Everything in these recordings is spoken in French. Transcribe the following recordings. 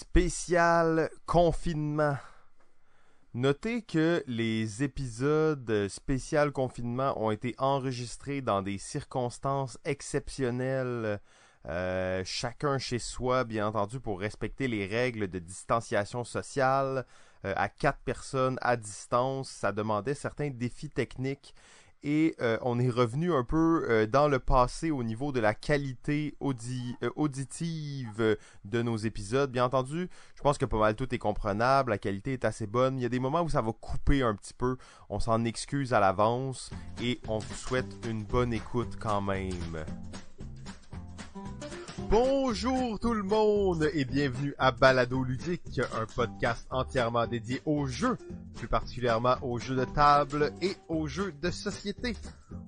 Spécial confinement. Notez que les épisodes spécial confinement ont été enregistrés dans des circonstances exceptionnelles, euh, chacun chez soi, bien entendu, pour respecter les règles de distanciation sociale. euh, à quatre personnes à distance, ça demandait certains défis techniques et euh, on est revenu un peu euh, dans le passé au niveau de la qualité euh, auditive de nos épisodes. Bien entendu, je pense que pas mal tout est comprenable, la qualité est assez bonne. Il y a des moments où ça va couper un petit peu, on s'en excuse à l'avance et on vous souhaite une bonne écoute quand même. Bonjour tout le monde et bienvenue à Balado Ludique, un podcast entièrement dédié aux jeux, plus particulièrement aux jeux de table et aux jeux de société.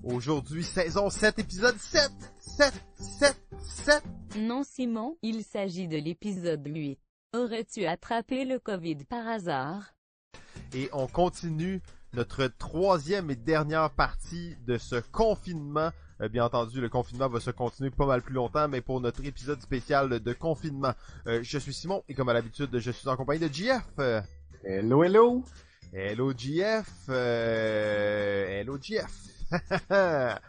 Aujourd'hui, saison 7, épisode 7, 7, 7, 7. Non Simon, il s'agit de l'épisode 8. Aurais-tu attrapé le Covid par hasard? Et on continue notre troisième et dernière partie de ce confinement. Euh, bien entendu, le confinement va se continuer pas mal plus longtemps, mais pour notre épisode spécial de confinement, euh, je suis Simon et comme à l'habitude, je suis en compagnie de JF. Euh, Hello, hello! Hello GF, euh, hello GF.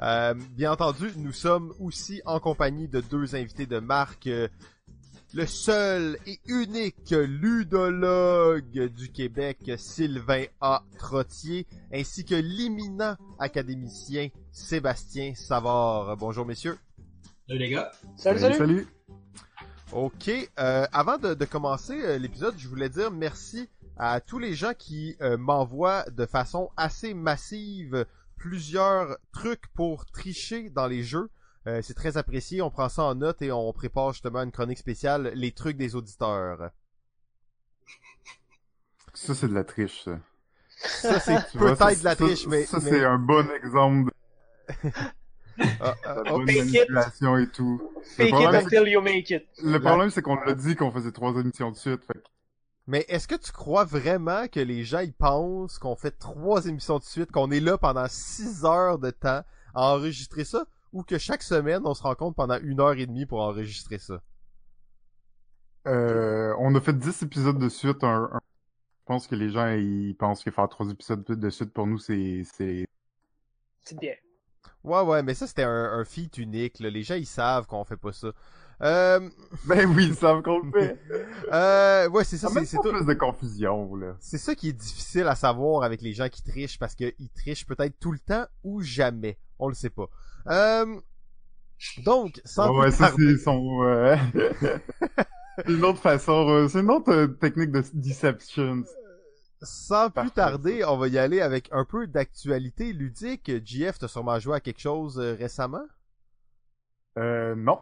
Euh, bien entendu, nous sommes aussi en compagnie de deux invités de marque. Le seul et unique ludologue du Québec, Sylvain A. Trottier, ainsi que l'éminent académicien Sébastien Savard. Bonjour messieurs. Salut les gars. Salut, salut! Ok, euh, avant de, de commencer euh, l'épisode, je voulais dire merci à tous les gens qui euh, m'envoient de façon assez massive plusieurs trucs pour tricher dans les jeux. Euh, c'est très apprécié, on prend ça en note et on prépare justement une chronique spéciale, les trucs des auditeurs. Ça, c'est de la triche, ça. Ça, c'est peut-être de la ça- triche, mais... Ça, mais- c'est un bon exemple Ah, ah, de ah, bonne Fake it. manipulation et tout. Fake it until you make it. c'est- le problème, c'est qu'on l'a dit qu'on faisait trois émissions de suite. Fait Mais est-ce que tu crois vraiment que les gens ils pensent qu'on fait trois émissions de suite, qu'on est là pendant six heures de temps à enregistrer ça, ou que chaque semaine on se rencontre pendant une heure et demie pour enregistrer ça? Euh, on a fait 10 épisodes de suite. Un, un- Je pense que les gens, ils pensent que faire trois épisodes de suite, pour nous, c'est... c'est... C'est bien. Ouais, ouais, mais ça c'était un, un feat unique. Là. Les gens ils savent qu'on fait pas ça. Euh, Ben oui, ils savent qu'on le fait. euh, ouais, c'est ça, Ça c'est tout. plus de confusion, là. C'est ça qui est difficile à savoir avec les gens qui trichent parce qu'ils trichent peut-être tout le temps ou jamais. On le sait pas. Euh, donc, sans ouais, plus ça, tarder- c'est son... euh, une autre façon, euh, c'est une autre euh, technique de deception. Sans plus tarder, on va y aller avec un peu d'actualité ludique. JF, t'as sûrement joué à quelque chose récemment? Euh, non.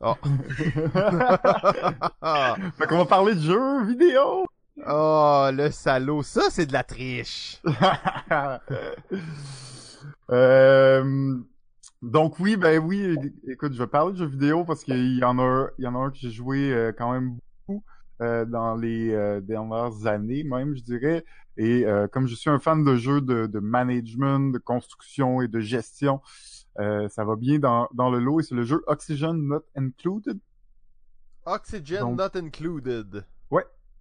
Oh. Fait qu'on va parler de jeux vidéo. oh, le salaud. Ça, c'est de la triche. Euh, donc oui, ben oui, écoute, je vais parler de jeux vidéo parce qu'il y en a, il y en a un que j'ai joué euh, quand même beaucoup euh, dans les euh, dernières années, même, je dirais. Et euh, comme je suis un fan de jeux de, de management, de construction et de gestion, euh, ça va bien dans, dans le lot et c'est le jeu Oxygen Not Included. Oxygen Donc- not included.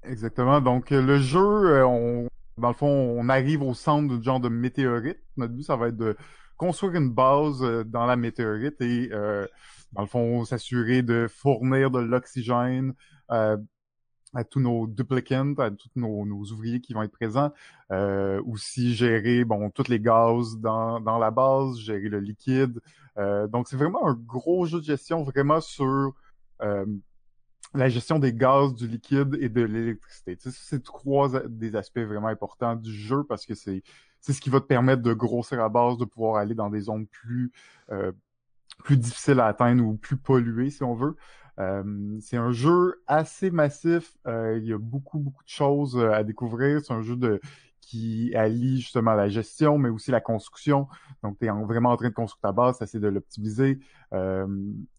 Exactement. Donc le jeu, on, dans le fond, on arrive au centre d'un genre de météorite. Notre but, ça va être de construire une base euh, dans la météorite et, euh, dans le fond, s'assurer de fournir de l'oxygène euh, à tous nos duplicants, à tous nos, ouvriers qui vont être présents. Euh, aussi gérer, bon, tous les gaz dans, la base, gérer le liquide. Donc, c'est vraiment un gros jeu de gestion, vraiment sur la gestion des gaz, du liquide et de l'électricité. Tu sais, c'est trois des aspects vraiment importants du jeu parce que c'est c'est ce qui va te permettre de grossir la base, de pouvoir aller dans des zones plus euh, plus difficiles à atteindre ou plus polluées, si on veut. Euh, c'est un jeu assez massif. euh, il y a beaucoup, beaucoup de choses à découvrir. C'est un jeu qui allie justement la gestion, mais aussi la construction. Donc, tu es vraiment en train de construire ta base, t'essaies de l'optimiser.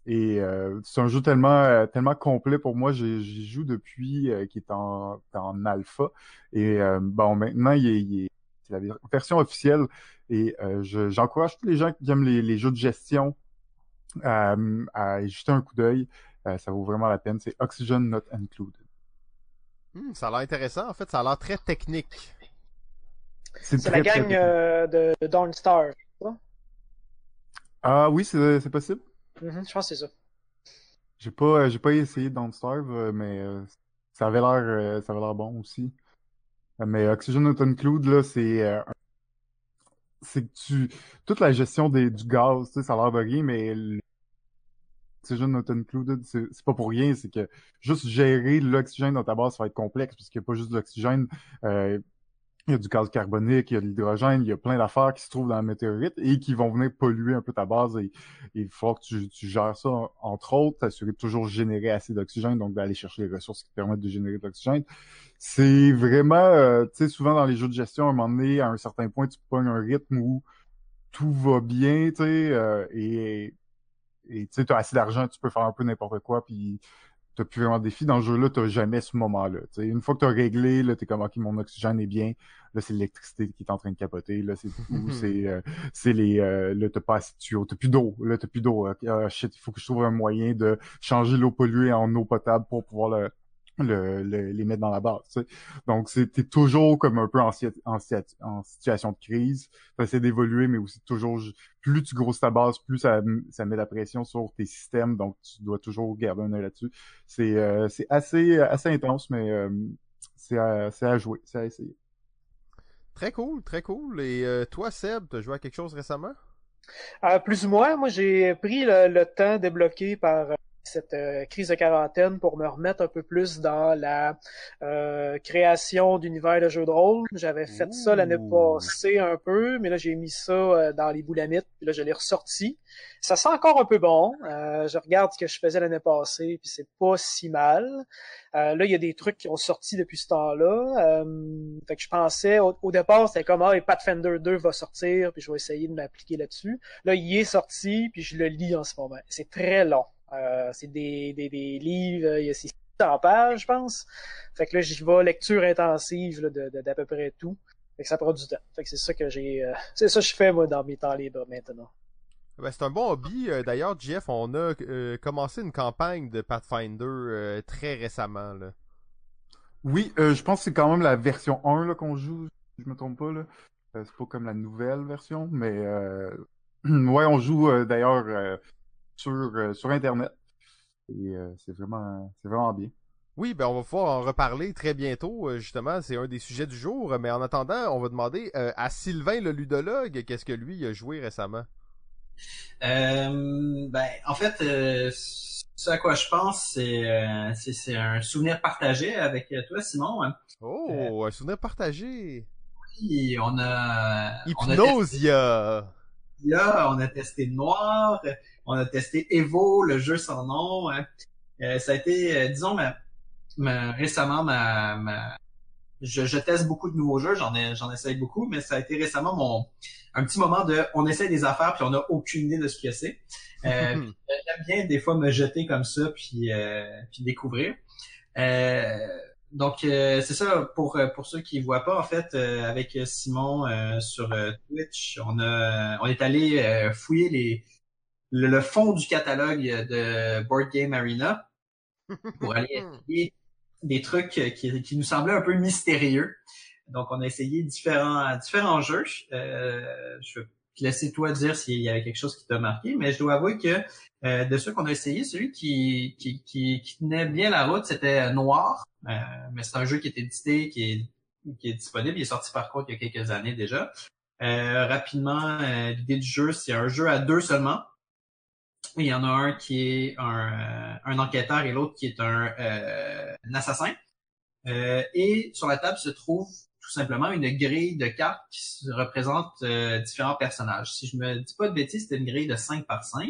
Et c'est un jeu tellement tellement complet pour moi. J'y joue depuis qu'il est en, en alpha. Et bon, maintenant, il est- c'est la ver- version officielle. Et euh, je- j'encourage tous les gens qui aiment les, les jeux de gestion euh, à jeter un coup d'œil. Euh, ça vaut vraiment la peine. C'est Oxygen Not Included. Hmm, ça a l'air intéressant. En fait, ça a l'air très technique. C'est la gang euh, de, de Dawnstar. Ah oui, c'est possible. Mm-hmm, je pense que c'est ça. J'ai pas, j'ai pas essayé Dawnstar, mais ça avait l'air, ça avait l'air bon aussi. Mais Oxygen Not Included, là, c'est c'est que tu toute la gestion des, du gaz, tu sais, ça a l'air de rien, mais l'oxygène not included, c'est pas pour rien, c'est que juste gérer l'oxygène dans ta base, ça va être complexe, parce qu'il n'y a pas juste de l'oxygène, euh, il y a du gaz carbonique, il y a de l'hydrogène, il y a plein d'affaires qui se trouvent dans la météorite et qui vont venir polluer un peu ta base et, il faut que tu, tu, gères ça, entre autres, t'assurer de toujours générer assez d'oxygène, donc d'aller chercher les ressources qui te permettent de générer de l'oxygène. C'est vraiment, euh, tu sais, souvent dans les jeux de gestion, à un moment donné, à un certain point, tu pognes un rythme où tout va bien, tu sais, euh, et et tu sais, tu as assez d'argent, tu peux faire un peu n'importe quoi, puis t'as plus vraiment de défi. Dans le jeu-là, t'as jamais ce moment-là. Une fois que t'as réglé, là, t'es comme ok, mon oxygène est bien. Là, c'est l'électricité qui est en train de capoter. Là, c'est c'est euh, c'est les euh, là, t'as pas assez de tuyaux, t'as plus d'eau. Là, t'as plus d'eau. Ah, shit, il faut que je trouve un moyen de changer l'eau polluée en eau potable pour pouvoir le le, les mettre dans la base. Tu sais. Donc, c'était toujours comme un peu en, en, en situation de crise. Tu essaies d'évoluer, mais aussi toujours, plus tu grosses ta base, plus ça, ça met la pression sur tes systèmes. Donc, tu dois toujours garder un œil là-dessus. C'est euh, c'est assez, assez intense, mais euh, c'est à, à jouer, c'est à essayer. Très cool, très cool. Et euh, toi, Seb, tu as joué à quelque chose récemment? plus ou moins, moi j'ai pris le, le temps débloqué par cette euh, crise de quarantaine pour me remettre un peu plus dans la euh, création d'univers de jeux de rôle. J'avais fait ça l'année passée un peu, mais là j'ai mis ça euh, dans les boulamites, puis là je l'ai ressorti. Ça sent encore un peu bon. je regarde ce que je faisais l'année passée, puis c'est pas si mal. là, il y a des trucs qui ont sorti depuis ce temps-là. fait que je pensais, au, départ, c'était comme, ah, Pathfinder 2 va sortir, puis je vais essayer de m'appliquer là-dessus. Là, il est sorti, puis je le lis en ce moment. C'est très long. Euh, c'est des, des, des, livres, il y a 600 pages, je pense. Fait que là, j'y vais lecture intensive de, d'à peu près tout. Fait que ça prend du temps. Fait que c'est ça que j'ai. Euh, c'est ça que je fais moi dans mes temps libres maintenant. Ben, c'est un bon hobby. Euh, d'ailleurs, Jeff, on a commencé une campagne de Pathfinder très récemment. Là. Oui, je pense que c'est quand même la version 1 là, qu'on joue, si je me trompe pas. Là. c'est pas comme la nouvelle version, mais ouais, on joue d'ailleurs sur, euh, sur Internet. Et euh, c'est vraiment, c'est vraiment bien. Oui, ben on va pouvoir en reparler très bientôt, euh, justement, c'est un des sujets du jour, mais en attendant, on va demander à Sylvain le ludologue, qu'est-ce que lui a joué récemment? ben, en fait, ce à quoi je pense, c'est c'est un souvenir partagé avec toi, Simon. Oh, un souvenir partagé. Oui, on a... Hypnosia! On a, on a testé Noir, on a testé Evo, le jeu sans nom. Hein. Euh, ça a été, euh, disons, ma, récemment, ma, ma je, je, teste beaucoup de nouveaux jeux, j'en ai, j'en essaye beaucoup, mais ça a été récemment mon un petit moment de, on essaye des affaires puis on a aucune idée de ce que c'est. Euh, J'aime bien des fois me jeter comme ça puis euh, puis découvrir. Euh, donc c'est ça pour pour ceux qui voient pas en fait avec Simon sur Twitch, on a on est allé fouiller les le, fond du catalogue de Board Game Arena pour aller essayer des trucs qui, qui, nous semblaient un peu mystérieux. Donc, on a essayé différents, différents jeux. Euh, je vais te laisser toi dire s'il y avait quelque chose qui t'a marqué, mais je dois avouer que euh, de ceux qu'on a essayé, celui qui, qui, qui, tenait bien la route, c'était Noir. Euh, mais c'est un jeu qui est édité, qui est, qui est disponible. Il est sorti par contre il y a quelques années déjà. Euh, rapidement, l'idée du jeu, c'est un jeu à deux seulement. Il y en a un qui est un, euh, un enquêteur et l'autre qui est un, euh, assassin. Euh, et sur la table se trouve tout simplement une grille de cartes qui représente différents personnages. Si je me dis pas de bêtises, c'est une grille de 5 par 5.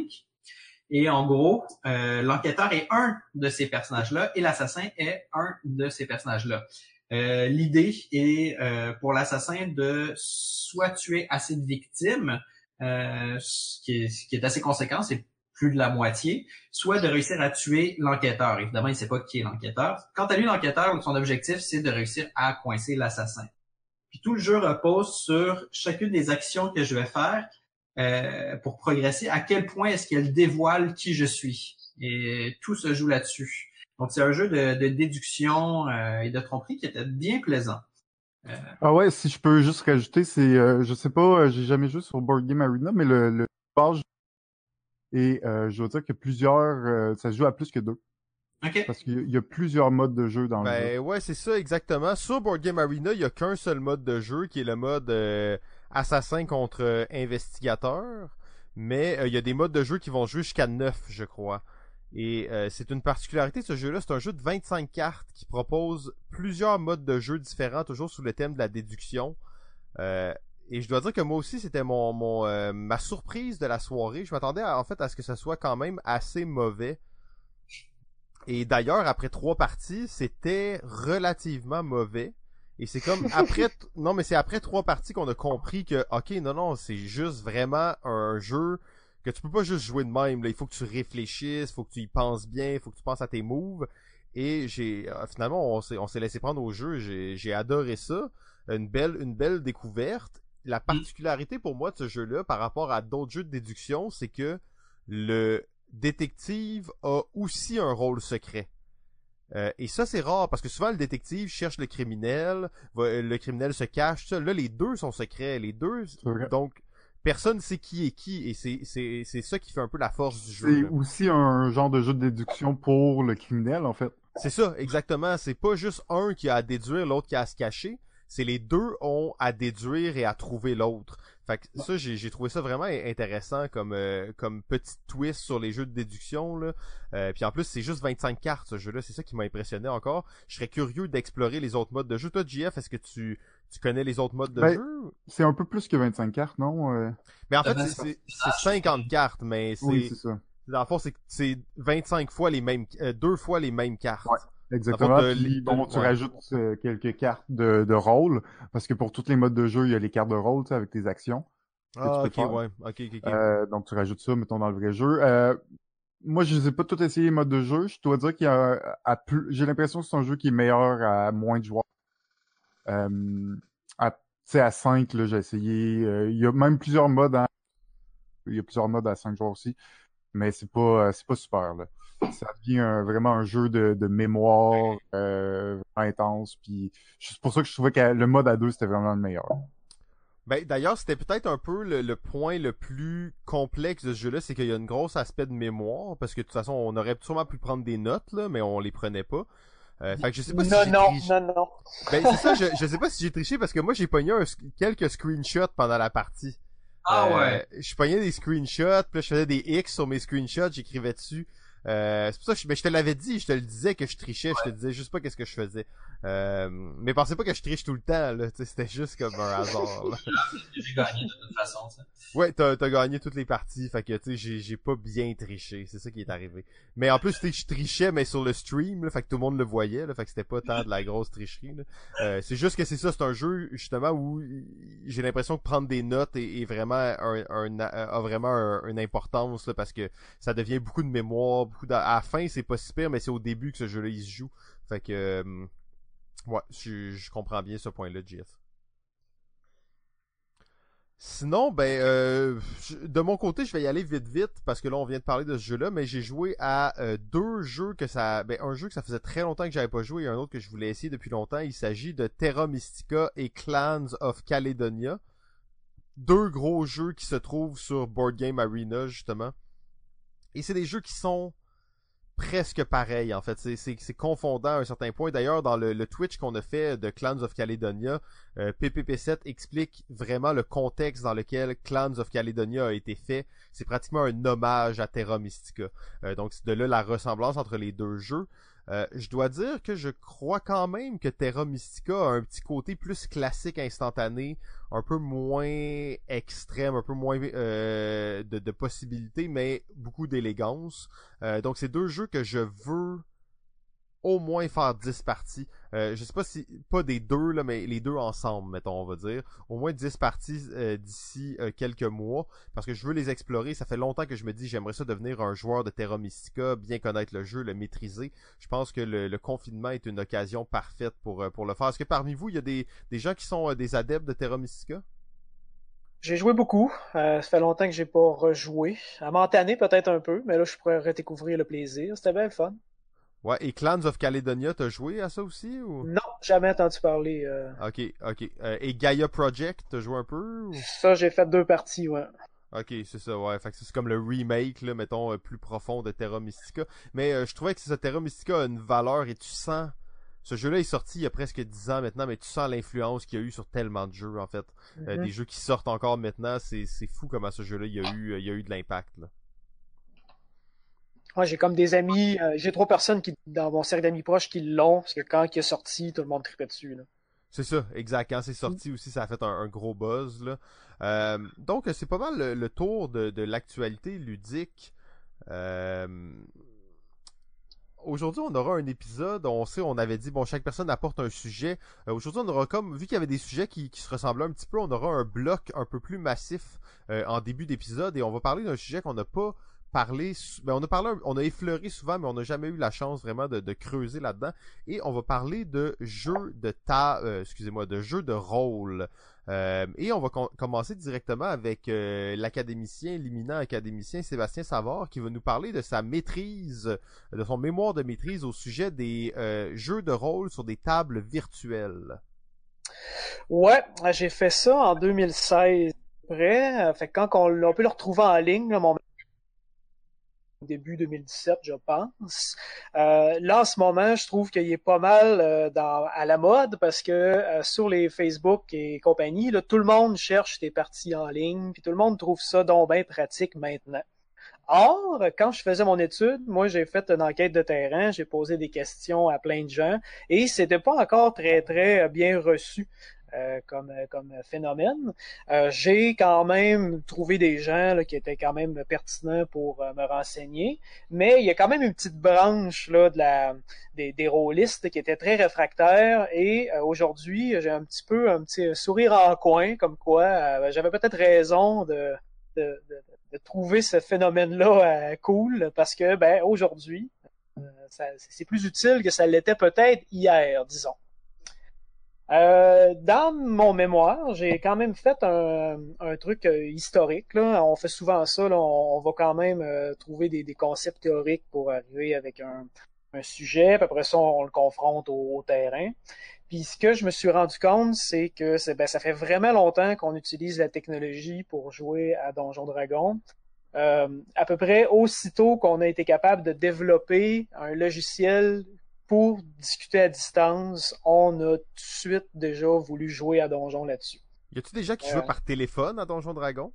Et en gros, l'enquêteur est un de ces personnages-là et l'assassin est un de ces personnages-là. L'idée est pour l'assassin de soit tuer assez de victimes, ce, qui est, ce, qui est, assez conséquent, c'est plus de la moitié, soit de réussir à tuer l'enquêteur. Évidemment, il ne sait pas qui est l'enquêteur. Quant à lui, l'enquêteur, son objectif, c'est de réussir à coincer l'assassin. Puis tout le jeu repose sur chacune des actions que je vais faire euh, pour progresser. À quel point est-ce qu'elle dévoile qui je suis. Et tout se joue là-dessus. Donc c'est un jeu de, déduction euh, et de tromperie qui était bien plaisant. Euh, ah ouais, si je peux juste rajouter, c'est, je sais pas, j'ai jamais joué sur Board Game Arena, mais le, le et je veux dire que plusieurs, ça se joue à plus que deux. Okay. Parce qu'il y a plusieurs modes de jeu dans ben, le jeu. ouais, c'est ça exactement. Sur Board Game Arena, il y a qu'un seul mode de jeu qui est le mode assassin contre investigateur. Mais il y a des modes de jeu qui vont jouer jusqu'à 9, je crois. Et euh, c'est une particularité de ce jeu-là, c'est un jeu de 25 cartes qui propose plusieurs modes de jeu différents, toujours sous le thème de la déduction. Euh, et je dois dire que moi aussi, c'était mon, mon euh, ma surprise de la soirée. Je m'attendais en fait à ce que ça soit quand même assez mauvais. Et d'ailleurs, après trois parties, c'était relativement mauvais. Et c'est comme après, non mais c'est après trois parties qu'on a compris que, ok, non non, c'est juste vraiment un jeu que tu peux pas juste jouer de même. Là. Il faut que tu réfléchisses, il faut que tu y penses bien, il faut que tu penses à tes moves. Et j'ai euh, finalement on s'est on s'est laissé prendre au jeu. J'ai j'ai adoré ça. Une belle une belle découverte. La particularité pour moi de ce jeu-là par rapport à d'autres jeux de déduction, c'est que le détective a aussi un rôle secret. Euh, et ça, c'est rare parce que souvent le détective cherche le criminel, le criminel se cache. Là, les deux sont secrets. Les deux, donc personne sait qui est qui et c'est c'est c'est ça qui fait un peu la force du jeu. C'est aussi un genre de jeu de déduction pour le criminel en fait. C'est ça, exactement. C'est pas juste un qui a à déduire, l'autre qui a à se cacher. C'est les deux ont à déduire et à trouver l'autre. Fait que ça, j'ai trouvé ça vraiment intéressant comme euh, comme petit twist sur les jeux de déduction là. Euh, puis en plus, c'est juste 25 cartes ce jeu-là. C'est ça qui m'a impressionné encore. Je serais curieux d'explorer les autres modes de jeu. Toi, JF, est-ce que tu tu connais les autres modes de ben, jeu? C'est un peu plus que 25 cartes, non? Euh? Mais en fait, c'est 50 cartes, mais c'est... Oui, c'est ça. Dans le fond, c'est 25 fois les mêmes... Euh, deux fois les mêmes cartes. Ouais. Exactement. bon, tu rajoutes euh, quelques cartes de, de rôle, parce que pour tous les modes de jeu, il y a les cartes de rôle, tu sais, avec tes actions. Ah, ok, ouais. Ok, ok, Euh, donc, tu rajoutes ça, mettons, dans le vrai jeu. Euh, moi, je les ai pas tout essayé les modes de jeu. Je dois dire qu'il y a, à plus, j'ai l'impression que c'est un jeu qui est meilleur à moins de joueurs. Euh, à sais, à 5, là, j'ai essayé. Euh, il y a même plusieurs modes. Hein. Il y a plusieurs modes à 5 joueurs aussi. Mais c'est pas, euh, c'est pas super, là. Ça devient vraiment un jeu de, de mémoire euh, intense. Puis c'est pour ça que je trouvais que le mode à 2, c'était vraiment le meilleur. Ben, d'ailleurs, c'était peut-être un peu le, le, point le plus complexe de ce jeu-là, c'est qu'il y a un gros aspect de mémoire, parce que de toute façon, on aurait sûrement pu prendre des notes, là, mais on les prenait pas. Euh, fait que je sais pas si non, j'ai non, triché. non, non. Ben, c'est ça, je, je sais pas si j'ai triché parce que moi, j'ai pogné un, quelques screenshots pendant la partie. Ah ouais. Euh, je pognais des screenshots, puis là, je faisais des X sur mes screenshots, j'écrivais dessus. Euh, c'est pour ça que je, mais je te l'avais dit, je te le disais que je trichais, je te disais juste pas qu'est-ce que je faisais. Euh, mais pensez pas que je triche tout le temps, là, c'était juste comme un hasard. j'ai gagné de toute façon, ça. Ouais, t'as as gagné toutes les parties, fait que tu sais, j'ai pas bien triché, c'est ça qui est arrivé. Mais en plus, tu je trichais, mais sur le stream, là, fait que tout le monde le voyait, là, fait que c'était pas tant de la grosse tricherie. Là. Euh, c'est juste que c'est ça, c'est un jeu justement où j'ai l'impression que prendre des notes est, vraiment un, un, a vraiment une importance là, parce que ça devient beaucoup de mémoire, beaucoup à la fin c'est pas si pire, mais c'est au début que ce jeu-là il se joue. Fait que euh, ouais, je, comprends bien ce point-là, JF. Sinon, ben, euh, de mon côté, je vais y aller vite vite parce que là, on vient de parler de ce jeu-là, mais j'ai joué à euh, deux jeux que ça, ben, un jeu que ça faisait très longtemps que j'avais pas joué et un autre que je voulais essayer depuis longtemps. Il s'agit de Terra Mystica et Clans of Caledonia, deux gros jeux qui se trouvent sur Board Game Arena justement. Et c'est des jeux qui sont presque pareil en fait. C'est confondant à un certain point. D'ailleurs, dans le, Twitch qu'on a fait de Clans of Caledonia, euh, PPP7 explique vraiment le contexte dans lequel Clans of Caledonia a été fait. C'est pratiquement un hommage à Terra Mystica. Euh, donc c'est de là la ressemblance entre les deux jeux. Euh, je dois dire que je crois quand même que Terra Mystica a un petit côté plus classique instantané, un peu moins extrême, un peu moins euh, de, possibilités, mais beaucoup d'élégance. Euh, donc c'est deux jeux que je veux au moins faire 10 parties. Euh, je sais pas si pas des deux là, mais les deux ensemble, mettons, on va dire. Au moins 10 parties euh, d'ici euh, quelques mois. Parce que je veux les explorer. Ça fait longtemps que je me dis j'aimerais ça devenir un joueur de Terra Mystica, bien connaître le jeu, le maîtriser. Je pense que le, confinement est une occasion parfaite pour, pour le faire. Est-ce que parmi vous, il y a des, des gens qui sont des adeptes de Terra Mystica? J'ai joué beaucoup. Euh, ça fait longtemps que j'ai pas rejoué. À m'entanner peut-être un peu, mais là je pourrais redécouvrir le plaisir. C'était bien le fun. Ouais, et Clans of Caledonia, t'as joué à ça aussi ou? Non, jamais entendu parler. euh. Ok, ok. Euh, et Gaia Project, t'as joué un peu ou... Ça, j'ai fait deux parties, ouais. Ok, c'est ça, ouais. Fait que c'est comme le remake, là, mettons, euh, plus profond de Terra Mystica. Mais je trouvais que ça, Terra Mystica a une valeur et tu sens. Ce jeu-là est sorti il y a presque 10 ans maintenant, mais tu sens l'influence qu'il y a eu sur tellement de jeux, en fait. Mhm. des jeux qui sortent encore maintenant, c'est fou comment ce jeu-là, il y a eu, il y a eu de l'impact, là. Ouais, j'ai comme des amis, euh, j'ai trois personnes qui, dans mon cercle d'amis proches qui l'ont, parce que quand il est sorti, tout le monde tripait dessus. Là. C'est ça, exact. Quand c'est sorti aussi, ça a fait un, un gros buzz. Là. Euh, donc, c'est pas mal le, le tour de, de l'actualité ludique. Euh, Aujourd'hui, on aura un épisode. On sait, on avait dit, bon, chaque personne apporte un sujet. Euh, Aujourd'hui, on aura comme, vu qu'il y avait des sujets qui, qui se ressemblaient un petit peu, on aura un bloc un peu plus massif euh, en début d'épisode et on va parler d'un sujet qu'on n'a pas parlé. sou- Ben, on a parlé, on a effleuré souvent, mais on n'a jamais eu la chance vraiment de, creuser là-dedans. Et on va parler de jeux de ta, euh, excusez-moi, de jeux de rôle. Euh, et on va com- commencer directement avec euh, l'académicien, l'éminent académicien Sébastien Savard, qui va nous parler de sa maîtrise, de son mémoire de maîtrise au sujet des jeux de rôle sur des tables virtuelles. Ouais, j'ai fait ça en 2016. Après, fait que quand on, peut le retrouver en ligne, mon début 2017, je pense. Euh, là, en ce moment, je trouve qu'il est pas mal euh, dans, à la mode parce que euh, sur les Facebook et compagnie, là, tout le monde cherche des parties en ligne, puis tout le monde trouve ça donc bien pratique maintenant. Or, quand je faisais mon étude, moi, j'ai fait une enquête de terrain, j'ai posé des questions à plein de gens, et c'était pas encore très, très bien reçu. Euh, comme, comme phénomène. Euh, j'ai quand même trouvé des gens là, qui étaient quand même pertinents pour euh, me renseigner, mais il y a quand même une petite branche là, de la, des, des rôlistes qui étaient très réfractaires et euh, aujourd'hui j'ai un petit peu un petit sourire en coin comme quoi euh, j'avais peut-être raison de, de, de, de trouver ce phénomène-là euh, cool parce que ben aujourd'hui euh, c'est plus utile que ça l'était peut-être hier, disons. Euh, dans mon mémoire, j'ai quand même fait un, un truc euh, historique. Là. On fait souvent ça. Là. On, va quand même euh, trouver des, des concepts théoriques pour arriver avec un, un sujet. Puis après ça, on, le confronte au, au terrain. Puis ce que je me suis rendu compte, c'est que ben, ça fait vraiment longtemps qu'on utilise la technologie pour jouer à Donjon Dragon. Euh, à peu près aussitôt qu'on a été capable de développer un logiciel pour discuter à distance, on a tout de suite déjà voulu jouer à Donjon là-dessus. Y a-tu des gens qui Euh. jouent par téléphone à Donjon Dragon?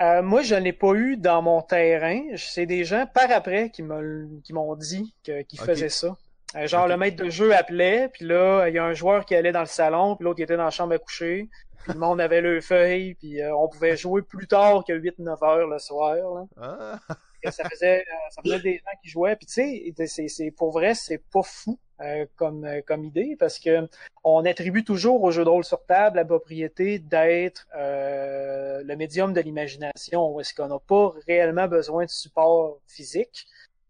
Euh, moi, je n'ai pas eu dans mon terrain. C'est des gens par après qui m'ont dit qu'ils faisaient ça. Euh, genre, le maître de jeu appelait, puis là, il y a un joueur qui allait dans le salon, puis l'autre qui était dans la chambre à coucher. Puis le monde avait le feuille, puis euh, on pouvait jouer plus tard que 8-9 heures le soir. Là. Ah, ça faisait euh, ça faisait des gens qui jouaient puis tu sais c'est c'est pour vrai c'est pas fou euh, comme euh, comme idée parce que on attribue toujours au jeu de rôle sur table la propriété d'être euh, le médium de l'imagination où est-ce qu'on n'a pas réellement besoin de support physique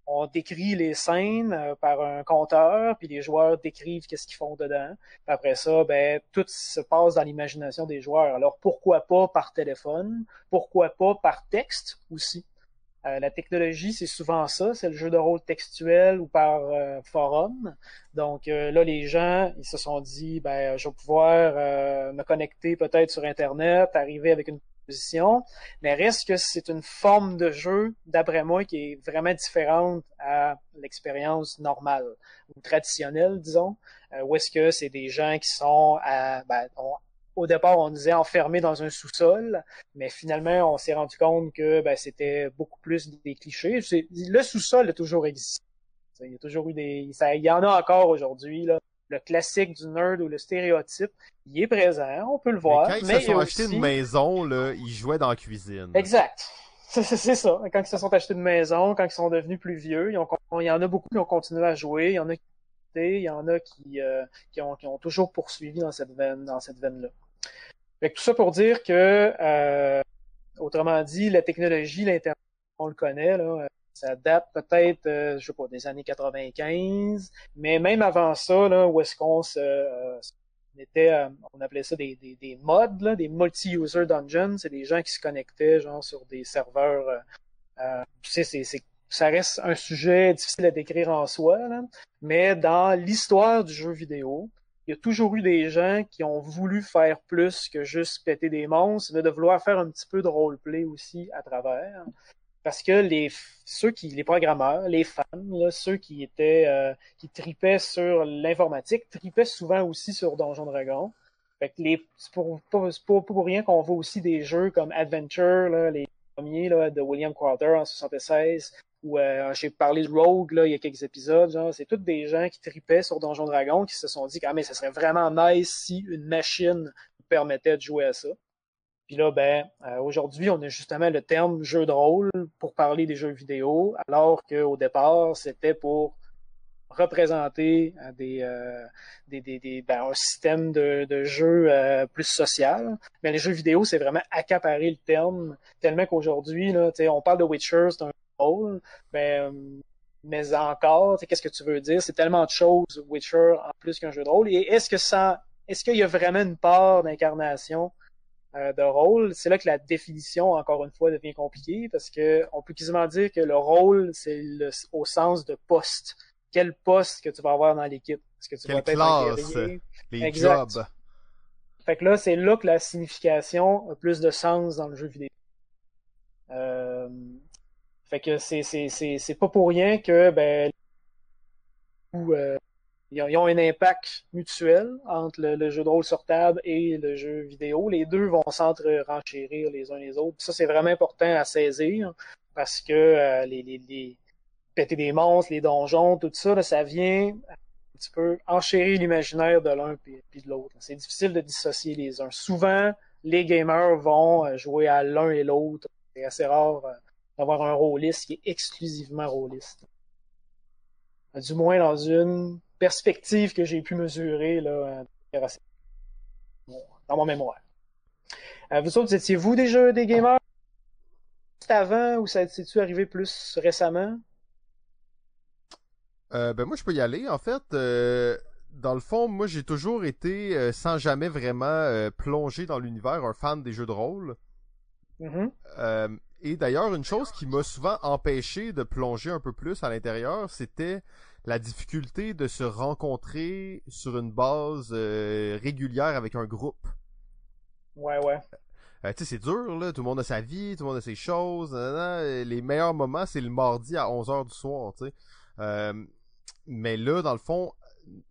on décrit les scènes euh, par un compteur, puis les joueurs décrivent qu'est-ce qu'ils font dedans. Après ça, ben tout se passe dans l'imagination des joueurs. Alors pourquoi pas par téléphone? Pourquoi pas par texte aussi? Euh, la technologie, c'est souvent ça, c'est le jeu de rôle textuel ou par euh, forum. Donc euh, là, les gens, ils se sont dit, ben, je vais pouvoir euh, me connecter peut-être sur Internet, arriver avec une position, mais reste que c'est une forme de jeu, d'après moi, qui est vraiment différente à l'expérience normale ou traditionnelle, disons, euh, où est-ce que c'est des gens qui sont à, ben, au départ, on disait enfermés dans un sous-sol, mais finalement, on s'est rendu compte que ben, c'était beaucoup plus des clichés. Le sous-sol a toujours existé. Il y a toujours eu des. Ça, il y en a encore aujourd'hui. Le classique du nerd ou le stéréotype, il est présent, on peut le voir. mais quand ils mais se sont achetés aussi- une maison, là, ils jouaient dans la cuisine. Exact. C'est ça. Quand ils se sont achetés une maison, quand ils sont devenus plus vieux, ils ont, il y en a beaucoup qui ont continué à jouer. Il y en a qui il y en a qui, euh, qui, ont, qui ont toujours poursuivi dans cette veine, dans cette veine-là. Fait tout ça pour dire que, euh, autrement dit, la technologie, l'Internet, on le connaît, là, euh, ça date peut-être, euh, je sais pas, des années 95, mais même avant ça, là, où est-ce qu'on se, euh, on était, euh, on appelait ça des, des, des mods, là, des multi-user dungeons. C'est des gens qui se connectaient genre sur des serveurs. Tu sais, c'est, c'est, ça reste un sujet difficile à décrire en soi, là, mais dans l'histoire du jeu vidéo, il y a toujours eu des gens qui ont voulu faire plus que juste péter des monstres, mais de vouloir faire un petit peu de roleplay aussi à travers. Parce que les ceux qui les programmeurs, les fans, ceux qui étaient euh, qui tripaient sur l'informatique, tripaient souvent aussi sur Donjon Dragon. Fait que les c'est pour, rien qu'on voit aussi des jeux comme Adventure, les premiers de William Crowther en 76, ou euh, j'ai parlé de Rogue là, il y a quelques épisodes, genre c'est tous des gens qui tripaient sur Donjon Dragon qui se sont dit ah mais ça serait vraiment nice si une machine permettait de jouer à ça. Puis là, ben, euh, aujourd'hui, on a justement le terme jeu de rôle pour parler des jeux vidéo, alors qu'au départ, c'était pour représenter euh, des, euh, des, des, des ben, un système de, de jeu euh, plus social. Mais les jeux vidéo, c'est vraiment accaparer le terme, tellement qu'aujourd'hui, on parle de Witcher, c'est un rôle, mais, mais encore, qu'est-ce que tu veux dire? C'est tellement de choses, Witcher, en plus qu'un jeu de rôle. Et est-ce que ça, est-ce qu'il y a vraiment une part d'incarnation euh, de rôle, c'est là que la définition, encore une fois, devient compliquée parce que on peut quasiment dire que le rôle, c'est au sens de poste. Quel poste que tu vas avoir dans l'équipe? Est-ce que tu Quelle vas classe, les Exact. jobs. Fait que là, c'est là que la signification a plus de sens dans le jeu vidéo. Euh, fait que c'est pas pour rien que ben ou euh, ont, un impact mutuel entre le, jeu de rôle sur table et le jeu vidéo. Les deux vont s'entre-renchérir les uns les autres. ça, c'est vraiment important à saisir parce que euh, les, péter des monstres, les donjons, tout ça, ça vient un petit peu enchérir l'imaginaire de l'un puis, de l'autre. C'est difficile de dissocier les uns. Souvent, les gamers vont euh, jouer à l'un et l'autre. C'est assez rare d'avoir un rôliste qui est exclusivement rôliste. Du moins dans une perspective que j'ai pu mesurer là, dans mon mémoire. Euh, vous autres, étiez-vous déjà des gamers avant ou ça s'est-tu arrivé plus récemment? Euh, ben moi, je peux y aller. En fait, euh, dans le fond, moi, j'ai toujours été, euh, sans jamais vraiment euh, plonger dans l'univers, un fan des jeux de rôle. Mm-hmm. Et d'ailleurs, une chose qui m'a souvent empêché de plonger un peu plus à l'intérieur, c'était la difficulté de se rencontrer sur une base euh, régulière avec un groupe. Ouais, ouais. Euh, tu sais, c'est dur, là. Tout le monde a sa vie, tout le monde a ses choses. Les meilleurs moments, c'est le mardi à 11h du soir, tu sais. Euh, mais là, dans le fond,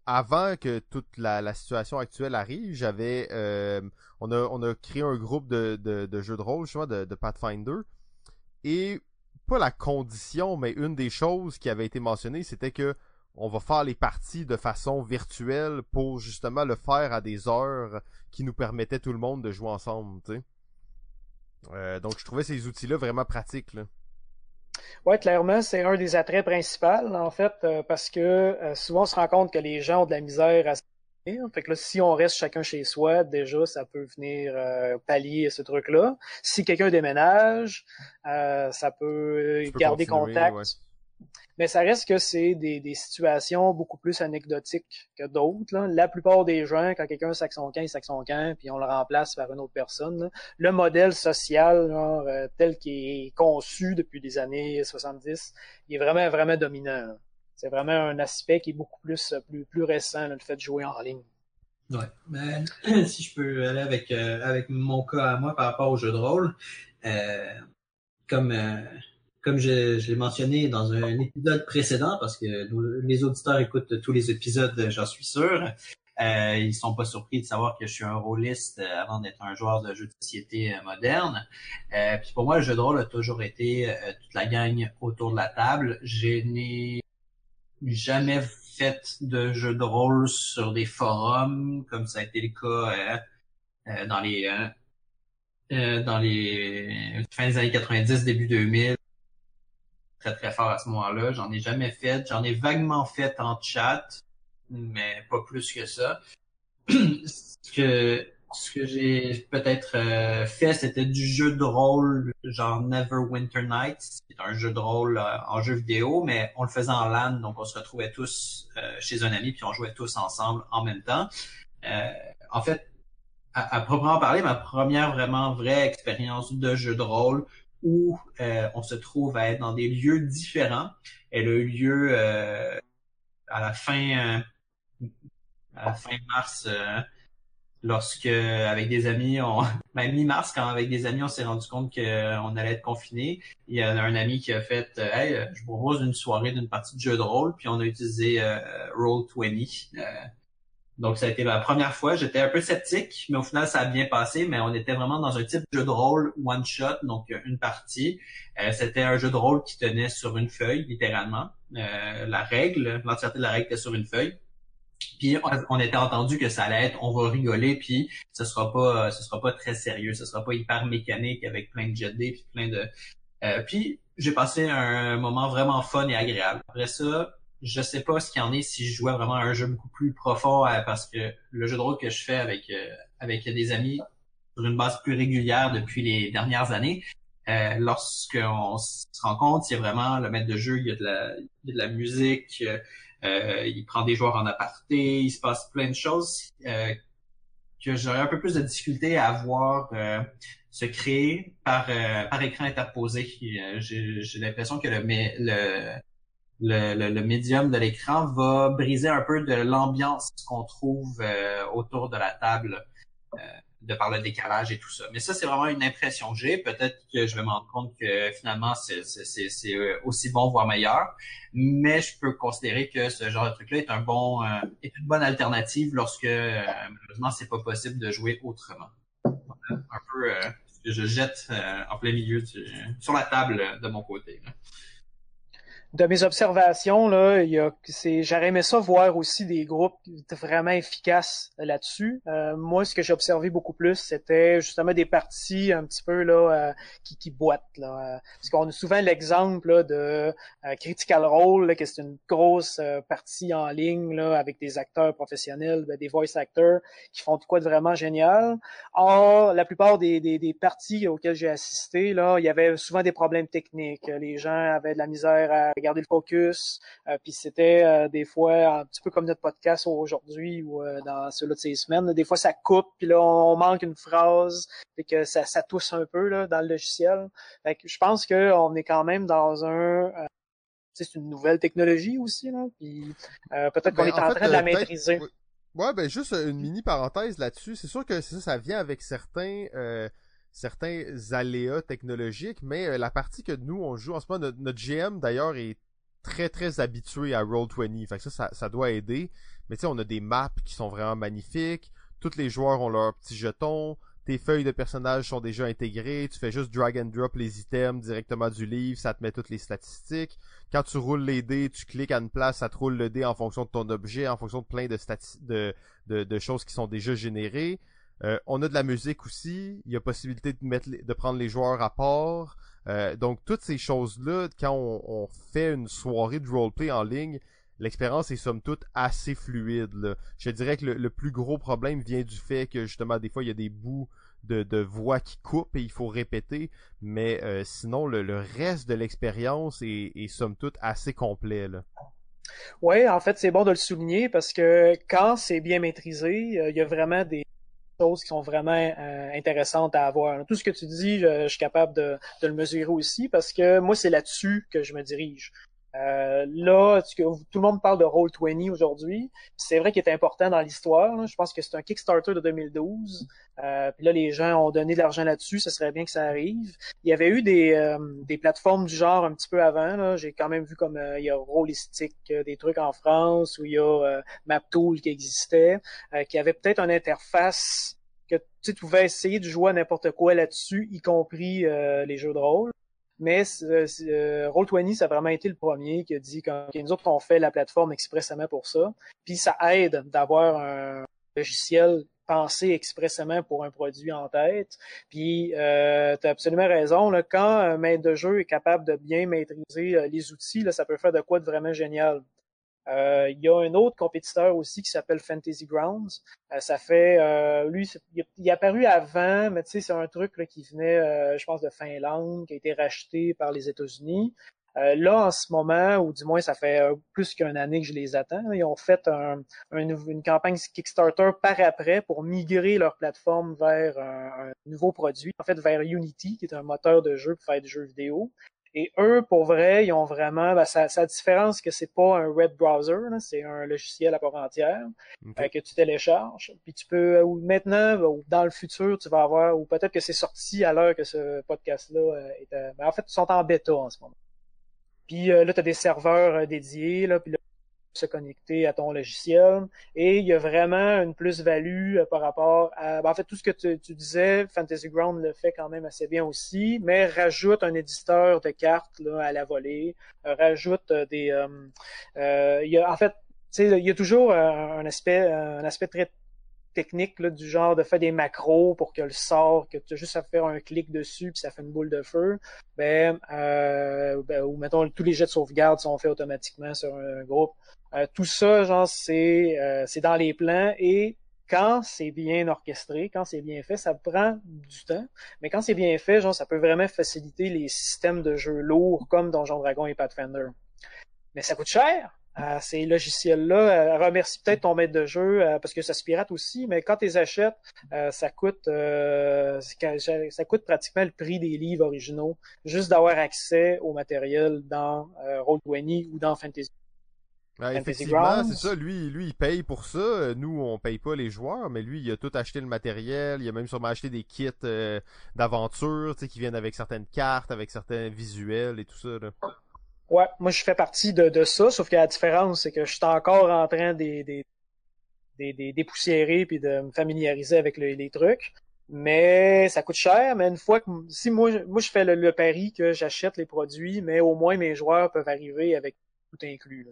avant que toute la, la situation actuelle arrive, j'avais... Euh, on, a, on a créé un groupe de, de, de jeux de rôle, justement, de, de Pathfinder. Et pas la condition, mais une des choses qui avait été mentionnée, c'était que on va faire les parties de façon virtuelle pour justement le faire à des heures qui nous permettaient tout le monde de jouer ensemble. Euh, donc je trouvais ces outils-là vraiment pratiques. Ouais, clairement, c'est un des attraits principaux, en fait, euh, parce que euh, souvent on se rend compte que les gens ont de la misère à fait que là, si on reste chacun chez soi, déjà, ça peut venir euh, pallier ce truc-là. Si quelqu'un déménage, euh, ça peut Tu peux garder contact. ouais. Mais ça reste que c'est des, des situations beaucoup plus anecdotiques que d'autres. La plupart des gens, quand quelqu'un sac son camp, il sac son camp, puis on le remplace par une autre personne. là. Le modèle social, genre, euh, tel qu'il est conçu depuis les années 70, il est vraiment, vraiment dominant. là. C'est vraiment un aspect qui est beaucoup plus, plus, plus récent, le fait de jouer en ligne. Ouais. Ben, si je peux aller avec euh, avec mon cas à moi par rapport au jeu de rôle, euh, comme euh, comme je, je l'ai mentionné dans un épisode précédent, parce que les auditeurs écoutent tous les épisodes, j'en suis sûr. Euh, ils sont pas surpris de savoir que je suis un rôliste euh, avant d'être un joueur de jeux de société euh, moderne. Euh, puis pour moi, le jeu de rôle a toujours été euh, toute la gang autour de la table. Je n'ai jamais fait de jeu de rôle sur des forums, comme ça a été le cas euh, euh, dans les euh, euh, dans les fins des années 90, début 2000. Très très fort à ce moment-là. J'en ai jamais fait. J'en ai vaguement fait en chat, mais pas plus que ça. ce que j'ai peut-être euh, fait, c'était du jeu de rôle genre Neverwinter Nights. C'est un jeu de rôle euh, en jeu vidéo, mais on le faisait en LAN, donc on se retrouvait tous euh, chez un ami puis on jouait tous ensemble en même temps. Euh, en fait, à, à, proprement parler, ma première vraiment vraie expérience de jeu de rôle où euh, on se trouve à être dans des lieux différents. Elle a eu lieu euh, à la fin à la fin mars lorsque avec des amis, on, ben, mi-mars, quand avec des amis, on s'est rendu compte qu'on allait être confiné. Il y a un ami qui a fait euh, Hey, euh, je vous propose une soirée d'une partie de jeu de rôle, puis on a utilisé euh, Roll20. Euh, donc ça a été la première fois. J'étais un peu sceptique, mais au final ça a bien passé. Mais on était vraiment dans un type de jeu de rôle one shot, donc une partie. C'était un jeu de rôle qui tenait sur une feuille, littéralement. la règle, l'entièreté de la règle était sur une feuille. Puis on, était entendu que ça allait être, on va rigoler, puis ce sera pas, ce sera pas très sérieux, ce sera pas hyper mécanique avec plein de jet puis plein de. Euh, puis j'ai passé un moment vraiment fun et agréable. Après ça, je sais pas ce qu'il y en est si je jouais vraiment à un jeu beaucoup plus profond euh, parce que le jeu de rôle que je fais avec euh, avec des amis sur une base plus régulière depuis les dernières années. Euh, lorsqu'on se rencontre, il y a vraiment le maître de jeu, il y a de la musique, euh, il prend des joueurs en aparté, il se passe plein de choses euh, que j'aurais un peu plus de difficulté à voir euh, se créer par, par écran interposé. J'ai l'impression que le, le, le, le, médium de l'écran va briser un peu de l'ambiance qu'on trouve autour de la table de par le décalage et tout ça. Mais ça, c'est vraiment une impression que j'ai. Peut-être que je vais me rendre compte que finalement, c'est euh, aussi bon, voire meilleur. Mais je peux considérer que ce genre de truc-là est un bon, euh, est une bonne alternative lorsque euh, malheureusement c'est pas possible de jouer autrement. Un peu euh, ce que je jette en plein milieu sur la table de mon côté. Là de mes observations, là, il y a, c'est, j'aurais aimé ça voir aussi des groupes vraiment efficaces là-dessus. Euh, moi, ce que j'ai observé beaucoup plus, c'était justement des parties un petit peu là euh, qui, qui boitent. Là, euh, parce qu'on a souvent l'exemple de Critical Role, là, qui est une grosse partie en ligne là, avec des acteurs professionnels, ben, des voice actors qui font de quoi de vraiment génial. Or, la plupart des, des, des parties auxquelles j'ai assisté, là, il y avait souvent des problèmes techniques. Les gens avaient de la misère à garder le focus. Euh, puis c'était euh, des fois un petit peu comme notre podcast aujourd'hui ou euh, dans ceux-là de ces semaines. Des fois, ça coupe, puis là, on, manque une phrase, et que ça, ça tousse un peu là, dans le logiciel. Fait que je pense qu'on est quand même dans un c'est une nouvelle technologie aussi, là. Puis peut-être qu'on ben, est en, train de la maîtriser. Ouais, ben juste une mini parenthèse là-dessus. C'est sûr que ça, ça vient avec certains certains aléas technologiques, mais euh, la partie que nous on joue en ce moment, notre, GM d'ailleurs est très très habitué à Roll20, fait que ça, ça, doit aider. Mais tu sais, on a des maps qui sont vraiment magnifiques, tous les joueurs ont leurs petits jetons, tes feuilles de personnages sont déjà intégrées, tu fais juste drag and drop les items directement du livre, ça te met toutes les statistiques. Quand tu roules les dés, tu cliques à une place, ça te roule le dé en fonction de ton objet, en fonction de plein de, choses qui sont déjà générées. Euh, on a de la musique aussi. Il y a possibilité de prendre les joueurs à part. Euh, donc toutes ces choses-là, quand on, fait une soirée de roleplay en ligne, l'expérience est somme toute assez fluide. Je dirais que le, plus gros problème vient du fait que justement des fois il y a des bouts de, voix qui coupent et il faut répéter, mais euh, sinon le, reste de l'expérience est, somme toute assez complet. Oui, en fait, c'est bon de le souligner parce que quand c'est bien maîtrisé, il y a vraiment des qui sont vraiment euh, intéressantes à avoir. Tout ce que tu dis, je, suis capable de, le mesurer aussi parce que moi, c'est là-dessus que je me dirige. Euh, là, tout le monde parle de Roll20 aujourd'hui. C'est vrai qu'il est important dans l'histoire. Je pense que c'est un Kickstarter de 2012. Euh, puis là, les gens ont donné de l'argent là-dessus. Ce serait bien que ça arrive. Il y avait eu des, euh, des plateformes du genre un petit peu avant. J'ai quand même vu comme il y a Rollistic, des trucs en France, où il y a MapTool qui existait, qui avait peut-être une interface que tu pouvais essayer de jouer à n'importe quoi là-dessus, y compris les jeux de rôle. Mais euh, euh, Roll20, ça a vraiment été le premier qui a dit que nous autres, on fait la plateforme expressément pour ça. Puis ça aide d'avoir un logiciel pensé expressément pour un produit en tête. Puis euh, tu absolument raison. Là, quand un maître de jeu est capable de bien maîtriser euh, les outils, là, ça peut faire de quoi de vraiment génial. Euh, il y a un autre compétiteur aussi qui s'appelle Fantasy Grounds. Euh, ça fait, euh, lui, il, est apparu avant, mais tu sais, c'est un truc qui venait, je pense, de Finlande, qui a été racheté par les États-Unis. Euh, là, en ce moment, ou du moins ça fait euh, plus qu'une année que je les attends, ils ont fait un, une campagne Kickstarter par après pour migrer leur plateforme vers un, un, nouveau produit, en fait vers Unity, qui est un moteur de jeu pour faire des jeux vidéo. Et eux, pour vrai, ils ont vraiment, ben, ça, ça différence que c'est pas un web browser, c'est un logiciel à part entière euh, que tu télécharges. Puis tu peux, ou maintenant, ou dans le futur, tu vas avoir, ou peut-être que c'est sorti à l'heure que ce podcast-là euh, est, ben, en fait, ils sont en bêta en ce moment. Puis euh, là, tu as des serveurs dédiés, là, puis là, se connecter à ton logiciel. Et il y a vraiment une plus-value euh, par rapport à... Ben, en fait, tout ce que tu, disais, Fantasy Ground le fait quand même assez bien aussi, mais rajoute un éditeur de cartes là, à la volée, euh, rajoute euh, des... Euh, il y a, en fait, il y a toujours un aspect, un aspect très technique là, du genre de faire des macros pour que le sort, que tu as juste à faire un clic dessus puis ça fait une boule de feu, ben, euh, ben, ou mettons tous les jets de sauvegarde sont faits automatiquement sur un groupe. Euh, tout ça, genre, c'est euh, dans les plans et quand c'est bien orchestré, quand c'est bien fait, ça prend du temps. Mais quand c'est bien fait, genre, ça peut vraiment faciliter les systèmes de jeu lourds comme Donjon Dragon et Pathfinder. Mais ça coûte cher. Euh, ces logiciels-là, remercie peut-être ton maître de jeu parce que ça se pirate aussi, mais quand tu les achètes, ça coûte ça coûte pratiquement le prix des livres originaux, juste d'avoir accès au matériel dans Roll20 ou dans Fantasy effectivement, c'est ça. Lui, lui, il paye pour ça. Nous, on paye pas les joueurs, mais lui, il a tout acheté le matériel. Il a même sûrement acheté des kits euh, d'aventure, tu sais, qui viennent avec certaines cartes, avec certains visuels et tout ça. Là. Ouais, moi, je fais partie de, de ça, sauf que la différence, c'est que je suis encore en train de, de, de, dépoussiérer puis de me familiariser avec les trucs. Mais ça coûte cher, mais une fois que si moi moi je fais le, pari que j'achète les produits, mais au moins mes joueurs peuvent arriver avec tout inclus. Là,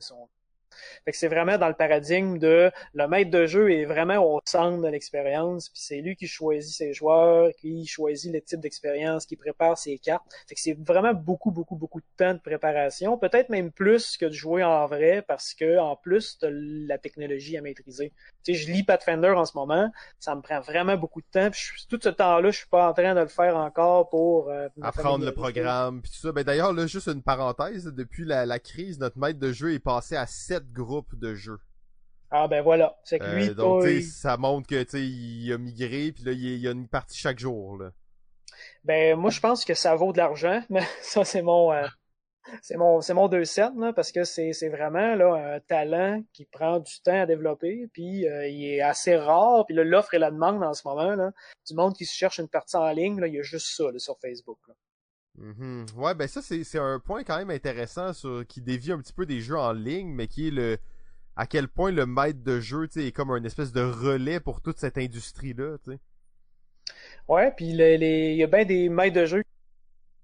c'est vraiment dans le paradigme de le maître de jeu est vraiment au centre de l'expérience, puis c'est lui qui choisit ses joueurs, qui choisit le type d'expérience, qui prépare ses cartes. C'est vraiment beaucoup, beaucoup, beaucoup de temps de préparation, peut-être même plus que de jouer en vrai, parce que en plus la technologie à maîtriser. Tu sais, je lis Pathfinder en ce moment, ça me prend vraiment beaucoup de temps. Puis tout ce temps-là, je suis pas en train de le faire encore pour euh, apprendre le programme, puis tout ça. Ben d'ailleurs là, juste une parenthèse, depuis la, la crise, notre maître de jeu est passé à 7 groupes de jeu. Ah ben voilà, c'est que lui, euh, donc, ça montre que tu il a migré, puis là il y a une partie chaque jour là. Ben moi je pense que ça vaut de l'argent, mais ça c'est mon euh, c'est mon c'est mon deux cents là, parce que c'est c'est vraiment là un talent qui prend du temps à développer, puis euh, il est assez rare, puis l'offre et la demande en ce moment là, du monde qui se cherche une partie en ligne là, il y a juste ça là, sur Facebook. Là. Mm-hmm. Ouais, ben ça c'est un point quand même intéressant sur, qui dévie un petit peu des jeux en ligne, mais qui est le à quel point le maître de jeu est comme un espèce de relais pour toute cette industrie-là. Ouais, puis il les... y a bien des maîtres de jeu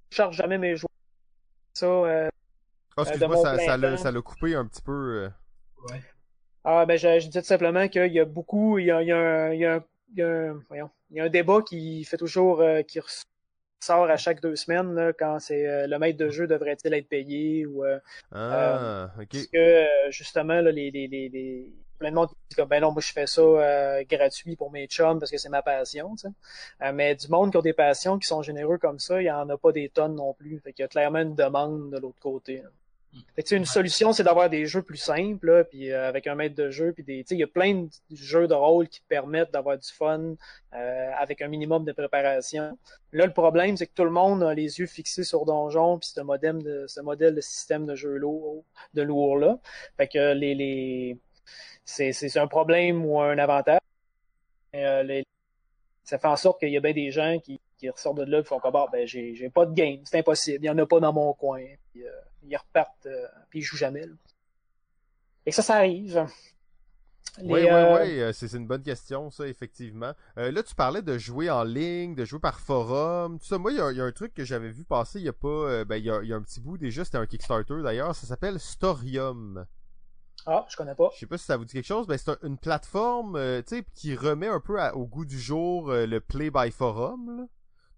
qui chargent jamais mes joueurs. Ça, euh, oh, excuse-moi, ça, ça, l'a coupé un petit peu. Euh. Ouais. Ah, ben, je, je disais tout simplement qu'il y a beaucoup, il y a, il y a, un, il y a, un, il y a un, voyons, il y a un débat qui fait toujours, euh, qui sort à chaque deux semaines là, quand c'est euh, le maître de jeu devrait-il être payé ou euh, ah, euh, parce que justement là, les, les, les, les plein de monde qui dit ben non moi je fais ça gratuit pour mes chums parce que c'est ma passion tu sais. mais du monde qui ont des passions qui sont généreux comme ça il y en a pas des tonnes non plus fait qu'il y a clairement une demande de l'autre côté fait une solution, c'est d'avoir des jeux plus simples, là, puis euh, avec un maître de jeu, puis des, il y a plein de jeux de rôle qui permettent d'avoir du fun euh, avec un minimum de préparation. Là, le problème, c'est que tout le monde a les yeux fixés sur Donjon, puis ce modèle de ce modèle de système de jeu lourd, de lourd là. Fait que les, les c'est, c'est un problème ou un avantage. Euh, les, ça fait en sorte qu'il y a bien des gens qui, qui ressortent de là et font comme ah, ben j'ai, j'ai pas de game, c'est impossible, il y en a pas dans mon coin. Puis, ils repartent, euh, puis ils jouent jamais. Et ça, ça arrive. oui, oui, euh, oui, euh, c'est une bonne question, ça, effectivement. là, tu parlais de jouer en ligne, de jouer par forum, tout ça. Moi, il y, a un truc que j'avais vu passer il y a pas... ben, il y a, y a, un petit bout déjà, c'était un Kickstarter d'ailleurs, ça s'appelle Storium. Ah, je connais pas. Je sais pas si ça vous dit quelque chose, mais c'est une plateforme, sais, qui remet un peu au goût du jour le play by forum,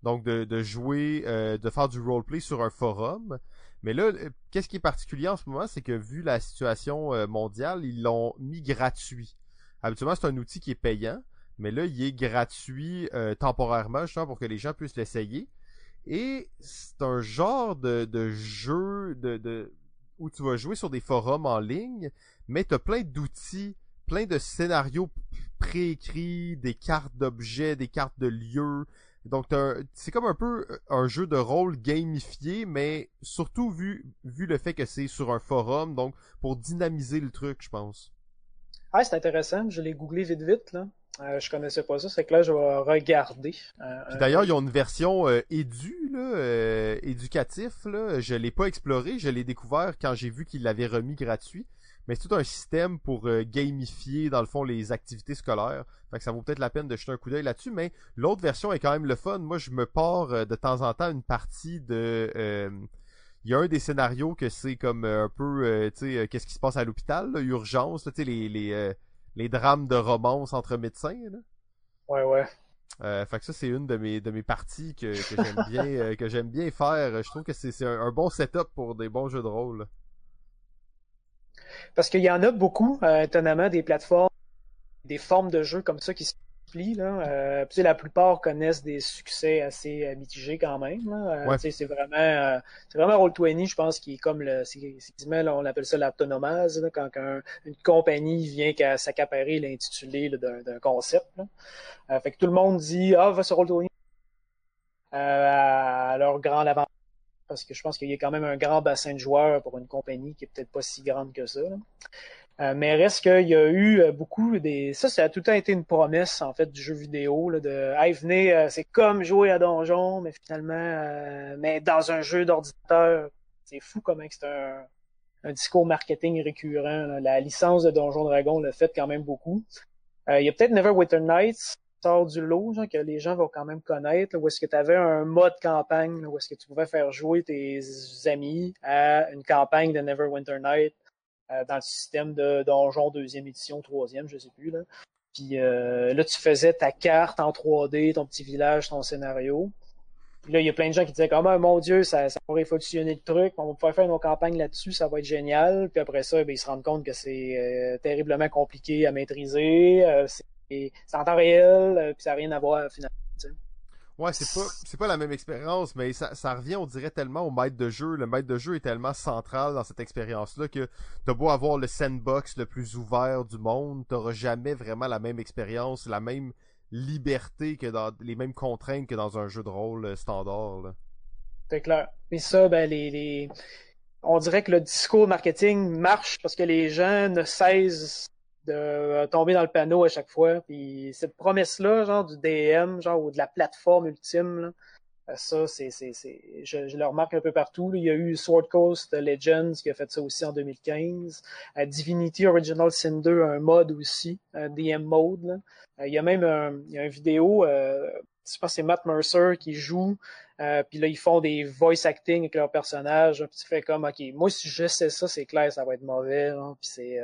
Donc, de, de jouer, de faire du roleplay sur un forum. Mais là, euh, qu'est-ce qui est particulier en ce moment, c'est que vu la situation euh, mondiale, ils l'ont mis gratuit. Habituellement, c'est un outil qui est payant, mais là, il est gratuit euh, temporairement, justement, pour que les gens puissent l'essayer. Et c'est un genre de, de jeu de, de, où tu vas jouer sur des forums en ligne, mais tu as plein d'outils, plein de scénarios préécrits, des cartes d'objets, des cartes de lieux. Donc c'est comme un peu un jeu de rôle gamifié, mais surtout vu, vu le fait que c'est sur un forum, donc pour dynamiser le truc, je pense. Ah, c'est intéressant. Je l'ai googlé vite vite, là. Euh, je connaissais pas ça, c'est que là je vais regarder. Euh, d'ailleurs, ils ont une version euh, édu, là, euh, éducatif, là. Je l'ai pas exploré, je l'ai découvert quand j'ai vu qu'ils l'avaient remis gratuit. Mais c'est tout un système pour gamifier, dans le fond, les activités scolaires. Fait que ça vaut peut-être la peine de jeter un coup d'œil là-dessus. Mais l'autre version est quand même le fun. Moi, je me pars de temps en temps une partie de il y a un des scénarios que c'est comme un peu tu sais qu'est-ce qui se passe à l'hôpital urgence tu sais les les les drames de romance entre médecins. Là. Ouais, ouais. Euh, fait que ça, c'est une de mes, de mes parties que, que j'aime bien, euh, que j'aime bien faire. Je trouve que c'est un, un, bon setup pour des bons jeux de rôle. Parce qu'il y en a beaucoup, euh, étonnamment, des plateformes, des formes de jeux comme ça qui se Là. Euh, la plupart connaissent des succès assez euh, mitigés quand même. C'est vraiment c'est vraiment Roll20, je pense, qui est comme le c'est on appelle ça l'autonomase, quand une compagnie vient qu'à s'accaparer l'intitulé d'un concept. Là. fait que tout le monde dit Ah, va sur Roll20 à leur grand avantage. Parce que je pense qu'il y a quand même un grand bassin de joueurs pour une compagnie qui est peut-être pas si grande que ça. Euh, mais reste qu'il y a eu euh, beaucoup des. Ça, ça a tout le temps été une promesse en fait du jeu vidéo là, de Hey, venez, euh, c'est comme jouer à Donjon, mais finalement mais dans un jeu d'ordinateur. C'est fou comment c'est un, un, discours marketing récurrent. La licence de Donjon Dragon le fait quand même beaucoup. Il y a peut-être Neverwinter Nights du lot, genre, que les gens vont quand même connaître, où est-ce que tu avais un mode campagne, où est-ce que tu pouvais faire jouer tes amis à une campagne de Neverwinter Nights euh, dans le système de donjon deuxième édition, troisième, je sais plus. Là. Puis euh, là, tu faisais ta carte en 3D, ton petit village, ton scénario. Puis là, il y a plein de gens qui disaient comme ah, mon Dieu, ça, ça pourrait fonctionner le truc, on va pouvoir faire nos campagnes là-dessus, ça va être génial. Puis après ça, ben, ils se rendent compte que c'est euh, terriblement compliqué à maîtriser, en temps réel, puis ça n'a rien à voir finalement. Ouais, c'est pas c'est pas la même expérience, mais ça, ça revient, on dirait tellement au maître de jeu. Le maître de jeu est tellement central dans cette expérience-là que t'as beau avoir le sandbox le plus ouvert du monde, t'auras jamais vraiment la même expérience, la même liberté que dans les mêmes contraintes que dans un jeu de rôle euh, standard. C'est clair. Mais ça, ben les, les on dirait que le discours marketing marche parce que les gens ne cessent de euh, tomber dans le panneau à chaque fois. Puis cette promesse-là, genre du DM, genre ou de la plateforme ultime, euh, ça, c'est, c'est, c'est, je, le remarque un peu partout. Il y a eu Sword Coast Legends qui a fait ça aussi en 2015. Euh, Divinity Original Sin 2 un mode aussi, un DM mode. Il y a même il y a une vidéo, euh, je pense que c'est Matt Mercer qui joue. puis là, ils font des voice acting avec leurs personnages. Puis tu fais comme, ok, moi si je sais ça, c'est clair, ça va être mauvais. Puis c'est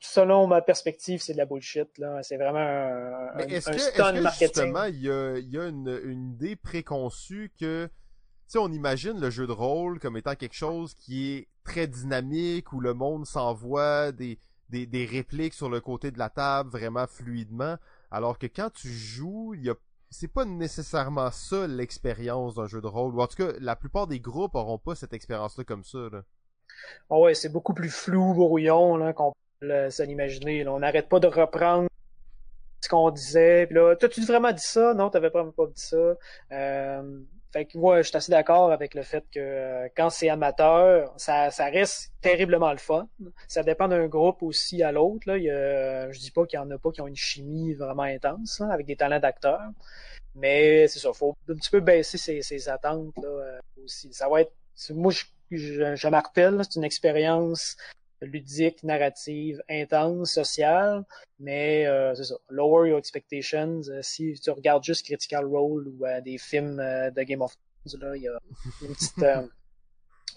selon ma perspective, c'est de la bullshit. Là. C'est vraiment un, est-ce que, est-ce que Justement, il y a, y a une, une, idée préconçue que, tu sais, on imagine le jeu de rôle comme étant quelque chose qui est très dynamique, où le monde s'envoie des, des, des répliques sur le côté de la table vraiment fluidement, alors que quand tu joues, il y a c'est pas nécessairement ça l'expérience d'un jeu de rôle. Ou en tout cas, la plupart des groupes auront pas cette expérience-là comme ça. Là. Oh ouais, c'est beaucoup plus flou, brouillon, là, qu'on peut s'en imaginer. On n'arrête pas de reprendre ce qu'on disait. Puis là, toi, tu vraiment dit ça? Non, t'avais pas, pas dit ça. Euh, fait que moi, je suis assez d'accord avec le fait que euh, quand c'est amateur, ça, reste terriblement le fun. Ça dépend d'un groupe aussi à l'autre. Là. Il y a, je dis pas qu'il y en a pas qui ont une chimie vraiment intense, avec des talents d'acteurs. Mais c'est ça, faut un petit peu baisser ses, ses attentes là, euh, aussi. Ça va être. Moi, je je, je martèle, c'est une expérience ludique, narrative, intense, sociale, mais euh, c'est ça. Lower your expectations. Euh, si tu regardes juste Critical Role ou euh, des films de Game of Thrones, il y a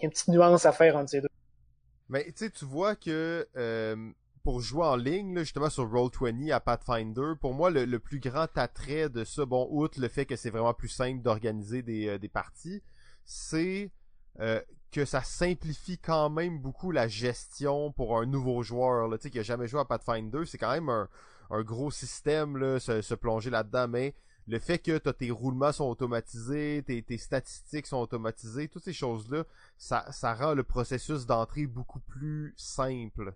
une petite, nuance à faire entre ces deux. Mais tu vois que pour jouer en ligne, justement sur Roll20 à Pathfinder, pour moi, le, plus grand attrait de ça, bon, outre le fait que c'est vraiment plus simple d'organiser des parties, c'est que ça simplifie quand même beaucoup la gestion pour un nouveau joueur là, qui a jamais joué à Pathfinder. C'est quand même un, gros système se, plonger là-dedans, mais le fait que tes roulements sont automatisés, tes, statistiques sont automatisées, toutes ces choses-là, ça, rend le processus d'entrée beaucoup plus simple.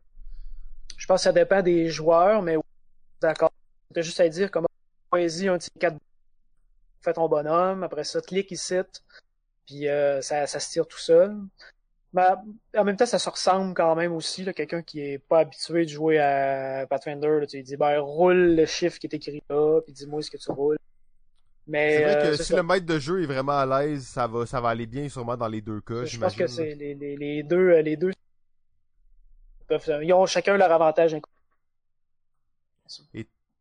Je pense que ça dépend des joueurs, mais d'accord. T'as juste à dire comment choisis un petit 4 fais ton bonhomme, après ça, clique ici, puis euh, ça, ça se tire tout seul. Mais en même temps, ça se ressemble quand même aussi. Quelqu'un qui est pas habitué de jouer à Pathfinder, là, tu lui dis ben roule le chiffre qui est écrit là, puis dis-moi ce que tu roules. Mais C'est vrai que euh, si c'est ça. le maître de jeu est vraiment à l'aise, ça va, ça va aller bien sûrement dans les deux cas, je pense que c'est les, les, les deux euh, les deux peuvent- ils ont chacun leur avantage.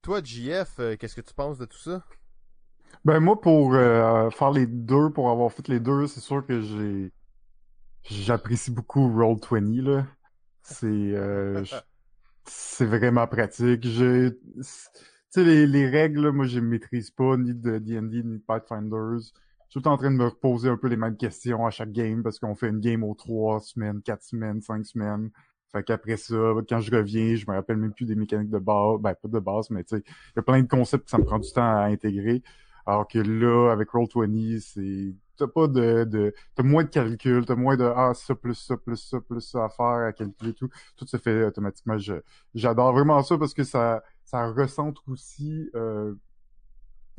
Toi, JF, euh, qu'est-ce que tu penses de tout ça? Ben moi pour euh, faire les deux, pour avoir fait les deux, c'est sûr que j'ai j'apprécie beaucoup Roll20 là. C'est euh, c'est vraiment pratique. Je tu sais les, les règles, là, moi je les maîtrise pas ni de D&D ni de Pathfinders. Je suis tout en train de me reposer un peu les mêmes questions à chaque game parce qu'on fait une game aux trois semaines, quatre semaines, cinq semaines. Fait qu'après ça, quand je reviens, je me rappelle même plus des mécaniques de base, ben pas de base, mais tu sais, il y a plein de concepts que ça me prend du temps à intégrer. Alors que là, avec Roll20, c'est t'as pas de, de t'as moins de calcul, t'as moins de ah ça plus ça plus ça plus ça à faire à calculer tout, tout se fait automatiquement. J'adore vraiment ça parce que ça ça recentre aussi euh,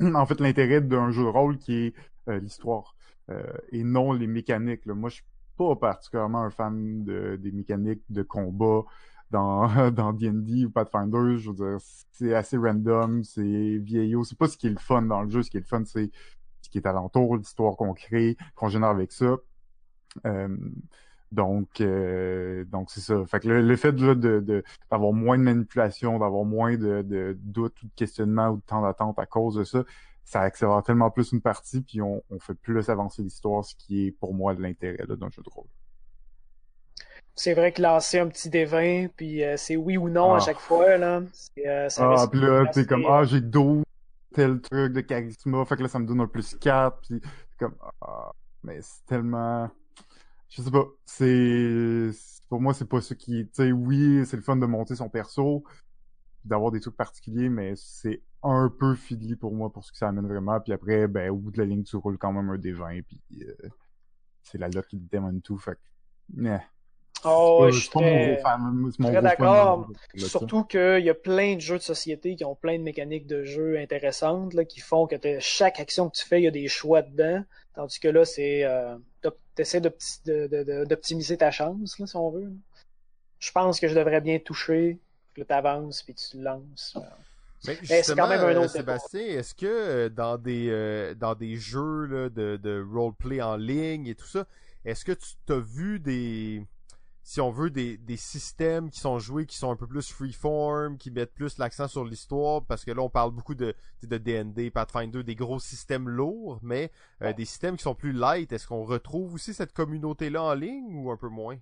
en fait l'intérêt d'un jeu de rôle qui est euh, l'histoire euh, et non les mécaniques. Moi, je suis pas particulièrement un fan de, des mécaniques de combat dans dans D&D ou Pathfinder. Je veux dire, c'est assez random, c'est vieillot. C'est pas ce qui est le fun dans le jeu. Ce qui est le fun, c'est ce qui est alentour, l'histoire qu'on crée, qu'on génère avec ça. Euh, donc, euh, donc c'est ça. Fait que le, fait de, d'avoir moins de manipulation, d'avoir moins de, doutes ou de questionnements ou de temps d'attente à cause de ça, ça accélère tellement plus une partie, puis on, fait plus avancer l'histoire, ce qui est pour moi de l'intérêt d'un jeu de rôle. C'est vrai que lancer un petit D20, puis euh, c'est oui ou non à Ah. chaque fois, là. c'est, euh, ça Ah, reste puis là, t'es comme, ah, j'ai 12 tel truc de charisme, fait que là, ça me donne un plus 4, puis c'est comme, ah, mais c'est tellement... Je sais pas, c'est... Pour moi, c'est pas ce qui... Tu sais, oui, c'est le fun de monter son perso, d'avoir des trucs particuliers, mais c'est un peu fiddly pour moi, pour ce que ça amène vraiment, puis après, ben, au bout de la ligne, tu roules quand même un D20, puis euh, c'est la luck qui démon tout, fait que... Oh, Euh, je suis très- d'accord. Surtout qu'il y a plein de jeux de société qui ont plein de mécaniques de jeu intéressantes, là, qui font que chaque action que tu fais, il y a des choix dedans. Tandis que là, c'est euh, t'essaies d'optimiser ta chance, là, si on veut. Je pense que je devrais bien toucher, puis là, t'avances, puis tu te lances. Mais c'est justement, quand même un euh, autre Sébastien, est-ce que euh, dans des euh, dans des jeux là, de, de roleplay en ligne et tout ça, est-ce que tu t'as vu des si on veut des, des systèmes qui sont joués qui sont un peu plus freeform, qui mettent plus l'accent sur l'histoire parce que là on parle beaucoup de de D&D, Pathfinder, des gros systèmes lourds, mais euh, des systèmes qui sont plus light, est-ce qu'on retrouve aussi cette communauté là en ligne ou un peu moins?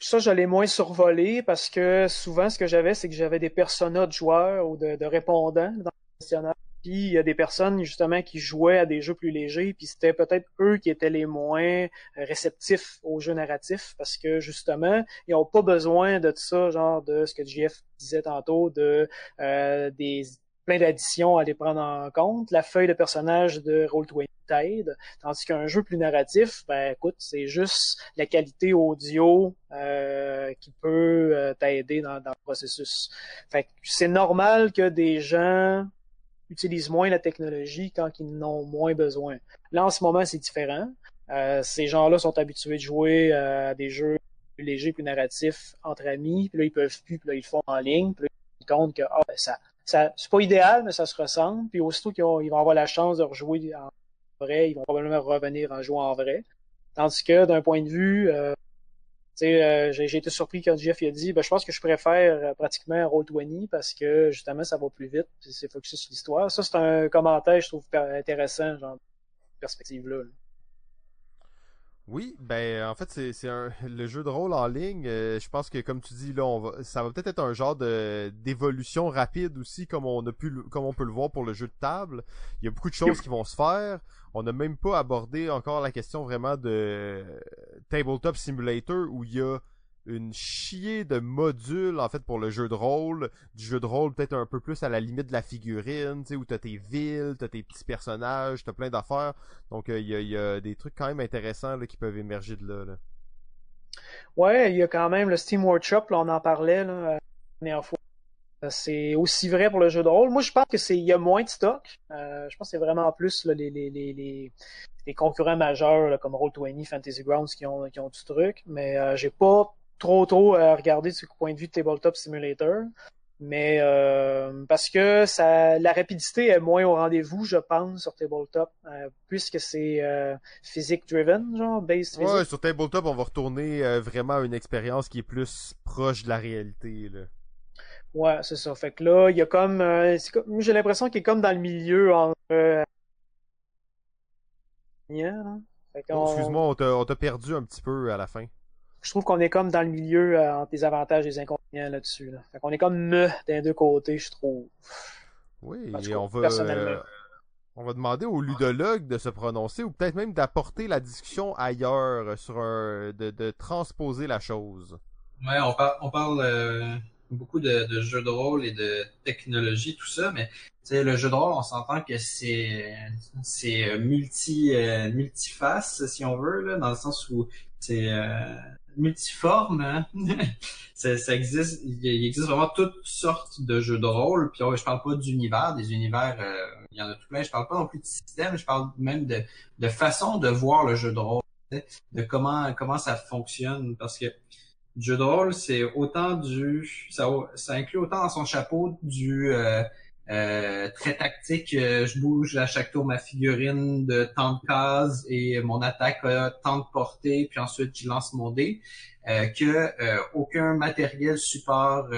Ça, je l'ai moins survolé parce que souvent, ce que j'avais, c'est que j'avais des personas de joueurs ou de, de répondants dans le questionnaire. Puis il y a des personnes justement qui jouaient à des jeux plus légers, puis c'était peut-être eux qui étaient les moins réceptifs aux jeux narratifs parce que justement, ils n'ont pas besoin de ça, genre de ce que JF disait tantôt, de euh, des plein d'additions à les prendre en compte. La feuille de personnage de Roll20 t'aide, tandis qu'un jeu plus narratif, ben écoute, c'est juste la qualité audio euh, qui peut euh, t'aider dans, dans le processus. Fait que c'est normal que des gens utilisent moins la technologie quand ils en ont moins besoin. Là, en ce moment, c'est différent. Euh, ces gens-là sont habitués de jouer euh, à des jeux plus légers, plus narratifs entre amis. Puis là, ils peuvent plus, puis là, ils le font en ligne. Puis là, ils se rendent compte que ah, ben, ça, c'est pas idéal, mais ça se ressemble. Puis aussitôt qu'ils ont- ils vont avoir la chance de rejouer en vrai, ils vont probablement revenir en jouant en vrai. Tandis que d'un point de vue, euh, euh, j'ai été surpris quand Jeff a dit, ben, je pense que je préfère euh, pratiquement Roll20 parce que justement ça va plus vite, puis c'est focusé sur l'histoire. Ça c'est un commentaire je trouve intéressant, genre perspective là. Oui, ben en fait c'est c'est le jeu de rôle en ligne. euh, je pense que comme tu dis là, on va ça va peut-être être un genre de d'évolution rapide aussi, comme on a pu comme on peut le voir pour le jeu de table. Il y a beaucoup de choses qui vont se faire. On n'a même pas abordé encore la question vraiment de tabletop simulator où il y a une chier de modules en fait pour le jeu de rôle, du jeu de rôle peut-être un peu plus à la limite de la figurine, tu sais où t'as tes villes, t'as tes petits personnages, t'as plein d'affaires. Donc il y, a, des trucs quand même intéressants là, qui peuvent émerger de là. Ouais, il y a quand même le Steam Workshop, là, on en parlait la dernière fois. C'est aussi vrai pour le jeu de rôle. Moi, je pense que c'est il y a moins de stock. Euh, je pense que c'est vraiment plus les, les, les, les, concurrents majeurs comme Roll20, Fantasy Grounds qui ont, qui ont du truc. Mais euh, j'ai pas trop trop à regarder du point de vue de Tabletop Simulator. Mais euh, parce que ça, la rapidité est moins au rendez-vous, je pense, sur Tabletop, euh, puisque c'est euh, physique driven, genre base physique. Ouais, sur Tabletop, on va retourner vraiment à une expérience qui est plus proche de la réalité. Là. Ouais, c'est ça. Fait que là, il y a comme, comme j'ai l'impression qu'il est comme dans le milieu entre. Yeah, oh, Excuse-moi, on t'a perdu un petit peu à la fin je trouve qu'on est comme dans le milieu euh, entre les avantages et les inconvénients là-dessus. Là. Fait qu'on est comme me d'un deux côtés, je trouve. Oui, et on va, euh, on va demander aux ludologues de se prononcer ou peut-être même d'apporter la discussion ailleurs, sur un, de, de transposer la chose. Ouais, on, parle on parle euh, beaucoup de, de, jeux de rôle et de technologie, tout ça, mais le jeu de rôle, on s'entend que c'est c'est multi multiface, si on veut, là, dans le sens où c'est multiforme. Hein? ça, ça, existe, il existe vraiment toutes sortes de jeux de rôle. Puis je parle pas d'univers, des univers, euh, il y en a tout plein. Je parle pas non plus de système, je parle même de, de façon de voir le jeu de rôle, de comment comment ça fonctionne. Parce que le jeu de rôle, c'est autant du, ça, ça inclut autant dans son chapeau du euh, euh, très tactique, euh, je bouge à chaque tour ma figurine de tant de cases et mon attaque a tant de portée, puis ensuite je lance mon dé, euh, que aucun matériel support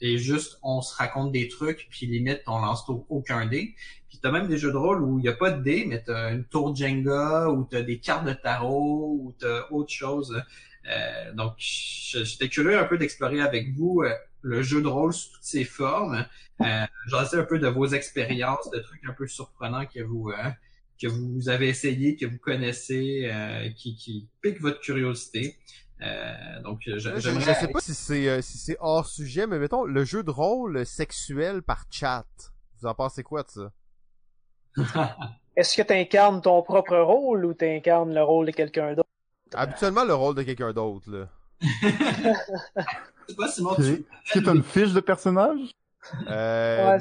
et juste on se raconte des trucs, puis limite on lance aucun dé. Puis t'as même des jeux de rôle où il n'y a pas de dé, mais t'as une tour Jenga, ou t'as des cartes de tarot, ou t'as autre chose. donc j'étais curieux un peu d'explorer avec vous le jeu de rôle sous toutes ses formes. Euh, J'en sais un peu de vos expériences, de trucs un peu surprenants que vous euh, que vous avez essayé, que vous connaissez, euh, qui, qui piquent votre curiosité. Euh, donc, je, je, sais pas si c'est euh, si c'est hors sujet, mais mettons le jeu de rôle sexuel par chat. Vous en pensez quoi de ça? Est-ce que tu incarnes ton propre rôle ou tu incarnes le rôle de quelqu'un d'autre? Habituellement le rôle de quelqu'un d'autre là. sais pas, Simon, tu... Est-ce que t'as une fiche de personnage? Euh,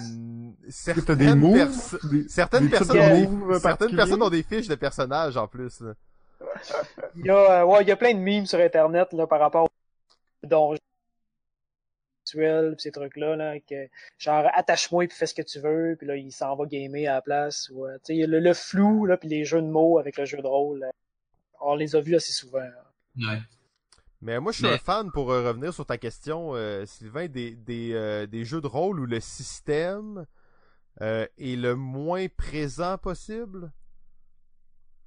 certaines, des moves, certaines, des personnes ont des... certaines personnes ont des fiches de personnages en plus. Là. Il y a, euh, ouais, il y a plein de memes sur internet là, par rapport aux donjons ces trucs-là, là, que, genre attache-moi et fais ce que tu veux, puis là il s'en va gamer à la place. Ou, le, le flou, là, puis les jeux de mots avec le jeu de rôle, on les a vus assez souvent. Ouais. Mais moi, je suis un fan, pour euh, revenir sur ta question, euh, Sylvain, des, des, euh, des, jeux de rôle où le système est le moins présent possible?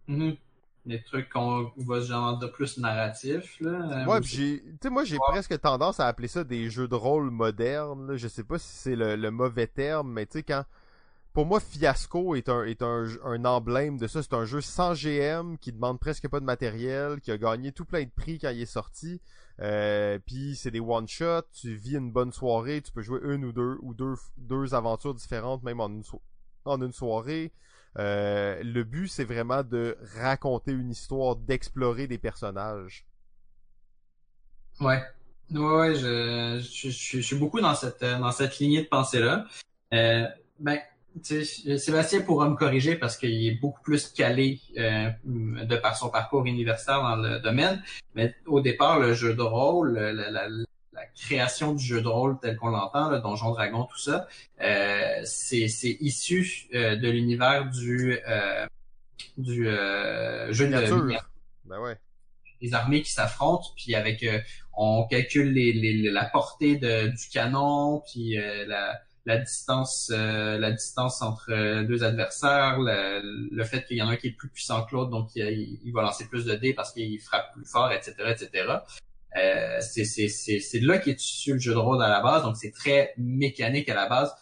Mm Des trucs qu'on va genre de plus narratif. Là, ouais, j'ai, tu sais, moi, j'ai presque tendance à appeler ça des jeux de rôle modernes. Là. Je sais pas si c'est le, le, mauvais terme, mais tu sais, quand pour moi, Fiasco est un, est un, un emblème de ça. C'est un jeu sans GM qui demande presque pas de matériel, qui a gagné tout plein de prix quand il est sorti. Euh, puis c'est des one shot, tu vis une bonne soirée, tu peux jouer une ou deux ou deux, deux aventures différentes même en une, en une soirée. Euh, le but c'est vraiment de raconter une histoire, d'explorer des personnages. Ouais, ouais, je, je, je, suis beaucoup dans cette dans cette lignée de pensée là. Euh, ben Sébastien pourra me corriger parce qu'il est beaucoup plus calé euh, de par son parcours universitaire dans le domaine. Mais au départ, le jeu de rôle, la, la, la création du jeu de rôle tel qu'on l'entend, le Donjon Dragon, tout ça, euh, c'est issu euh, de l'univers du euh, du jeu de ben ouais. Les armées qui s'affrontent, puis avec on calcule les, les, la portée de, du canon, puis la la distance euh, la distance entre euh, deux adversaires, le, fait qu'il y en a un qui est plus puissant que l'autre, donc il, va lancer plus de dés parce qu'il frappe plus fort, etc., etc. Euh, c'est de là qu'est issu le jeu de rôle à la base, donc c'est très mécanique à la base.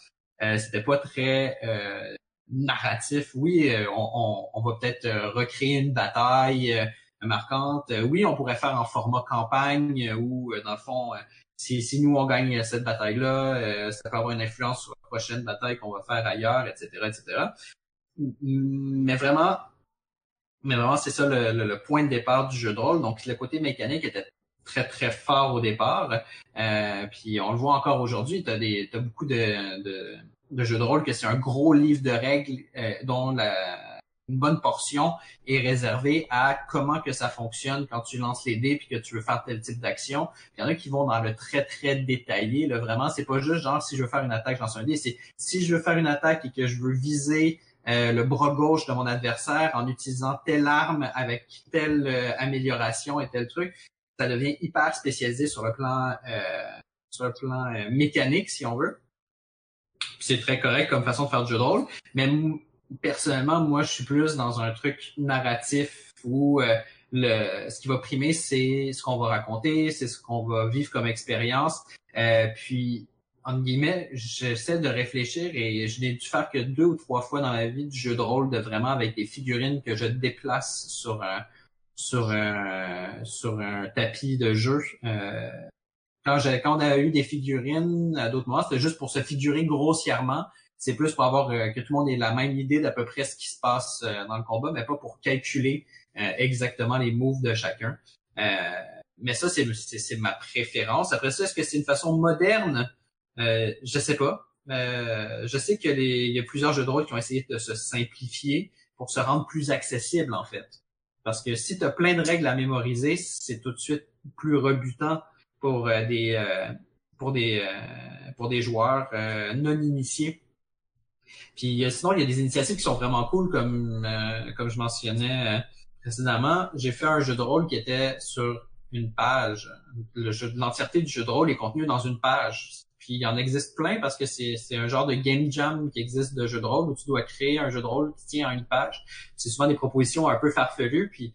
Euh, C'était pas très euh, narratif. Oui, on, on, on va peut-être recréer une bataille marquantes. oui, on pourrait faire en format campagne où, dans le fond, si, si nous on gagne cette bataille-là, ça peut avoir une influence sur la prochaine bataille qu'on va faire ailleurs, etc., etc. Mais vraiment, mais vraiment, c'est ça le, le, point de départ du jeu de rôle. Donc, le côté mécanique était très, très fort au départ. Euh, puis on le voit encore aujourd'hui. Tu as, as, beaucoup de, de, de, jeux de rôle que c'est un gros livre de règles euh, dont la, une bonne portion est réservée à comment que ça fonctionne quand tu lances les dés puis que tu veux faire tel type d'action. Il y en a qui vont dans le très très détaillé. Là, vraiment, c'est pas juste genre si je veux faire une attaque, lance un dé. C'est si je veux faire une attaque et que je veux viser euh, le bras gauche de mon adversaire en utilisant telle arme avec telle euh, amélioration et tel truc, ça devient hyper spécialisé sur le plan euh, sur le plan mécanique si on veut. C'est très correct comme façon de faire du jeu de rôle, mais personnellement moi je suis plus dans un truc narratif où le ce qui va primer c'est ce qu'on va raconter, c'est ce qu'on va vivre comme expérience. puis entre guillemets, j'essaie de réfléchir et je n'ai dû faire que deux ou trois fois dans la vie du jeu de rôle de vraiment avec des figurines que je déplace sur un sur un sur un tapis de jeu. Euh, quand quand on a eu des figurines à d'autres moments, c'était juste pour se figurer grossièrement. C'est plus pour avoir euh, que tout le monde ait la même idée d'à peu près ce qui se passe euh, dans le combat, mais pas pour calculer exactement les moves de chacun. mais ça, c'est, c'est ma préférence. Après ça, est-ce que c'est une façon moderne? Euh, je sais pas. Euh, je sais qu'il y a plusieurs jeux de rôle qui ont essayé de se simplifier pour se rendre plus accessible en fait. Parce que si tu as plein de règles à mémoriser, c'est tout de suite plus rebutant pour euh, des euh, pour des pour des joueurs non initiés. Puis sinon, il y a des initiatives qui sont vraiment cool, comme comme je mentionnais précédemment. J'ai fait un jeu de rôle qui était sur une page. L'entièreté du jeu de rôle est contenu dans une page. Puis il y en existe plein parce que c'est, un genre de game jam qui existe de jeu de rôle où tu dois créer un jeu de rôle qui tient à une page. C'est souvent des propositions un peu farfelues, puis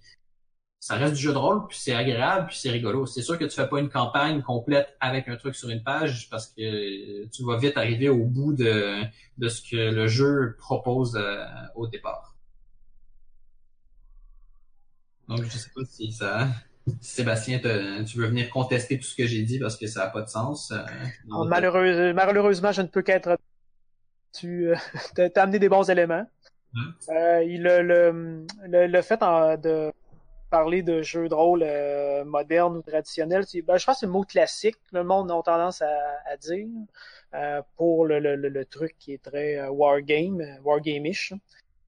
ça reste du jeu de rôle, puis c'est agréable, puis c'est rigolo. C'est sûr que tu fais pas une campagne complète avec un truc sur une page parce que tu vas vite arriver au bout de, de ce que le jeu propose euh, au départ. Donc je sais pas si ça Sébastien, tu veux venir contester tout ce que j'ai dit parce que ça n'a pas de sens. Euh, ah, malheureusement, je ne peux qu'être. Tu euh, as amené des bons éléments. Euh, le, le, le, fait de parler de jeux de rôle euh, modernes ou traditionnels, ben, je pense que c'est le mot classique. Le monde a tendance à, à dire pour le, le, truc qui est très wargame, wargame-ish.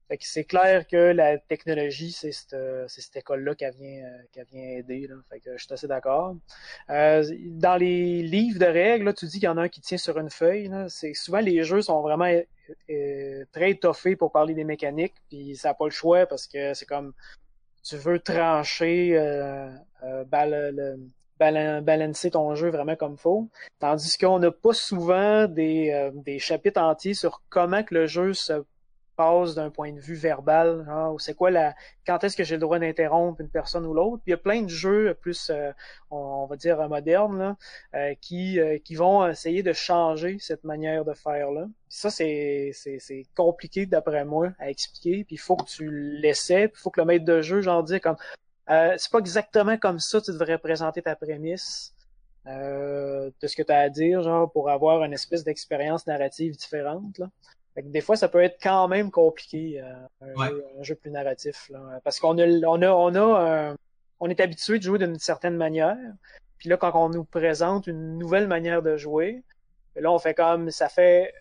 Fait que c'est clair que la technologie, c'est cette, cette école-là qui vient, euh, qui vient aider. Là. Fait que je suis assez d'accord. Euh, dans les livres de règles, là, tu dis qu'il y en a un qui tient sur une feuille. C'est souvent les jeux sont vraiment euh, très étoffés pour parler des mécaniques, puis ça n'a pas le choix parce que c'est comme tu veux trancher, euh, euh balancer ton jeu vraiment comme faut. Tandis qu'on n'a pas souvent des, des chapitres entiers sur comment que le jeu se passe d'un point de vue verbal, genre, c'est quoi la, quand est-ce que j'ai le droit d'interrompre une personne ou l'autre? il y a plein de jeux plus, euh, on, va dire modernes, là, euh, qui, euh, vont essayer de changer cette manière de faire là. Ça c'est, compliqué d'après moi à expliquer. Puis il faut que tu l'essaies, puis il faut que le maître de jeu genre dire comme, c'est pas exactement comme ça tu devrais présenter ta prémisse. de ce que tu as à dire, genre, pour avoir une espèce d'expérience narrative différente. Là des fois, ça peut être quand même compliqué, euh, un, jeu, plus narratif. Là, parce qu'on a, on a, on a, on est habitué de jouer d'une certaine manière. Puis là, quand on nous présente une nouvelle manière de jouer, là, on fait comme, ça fait,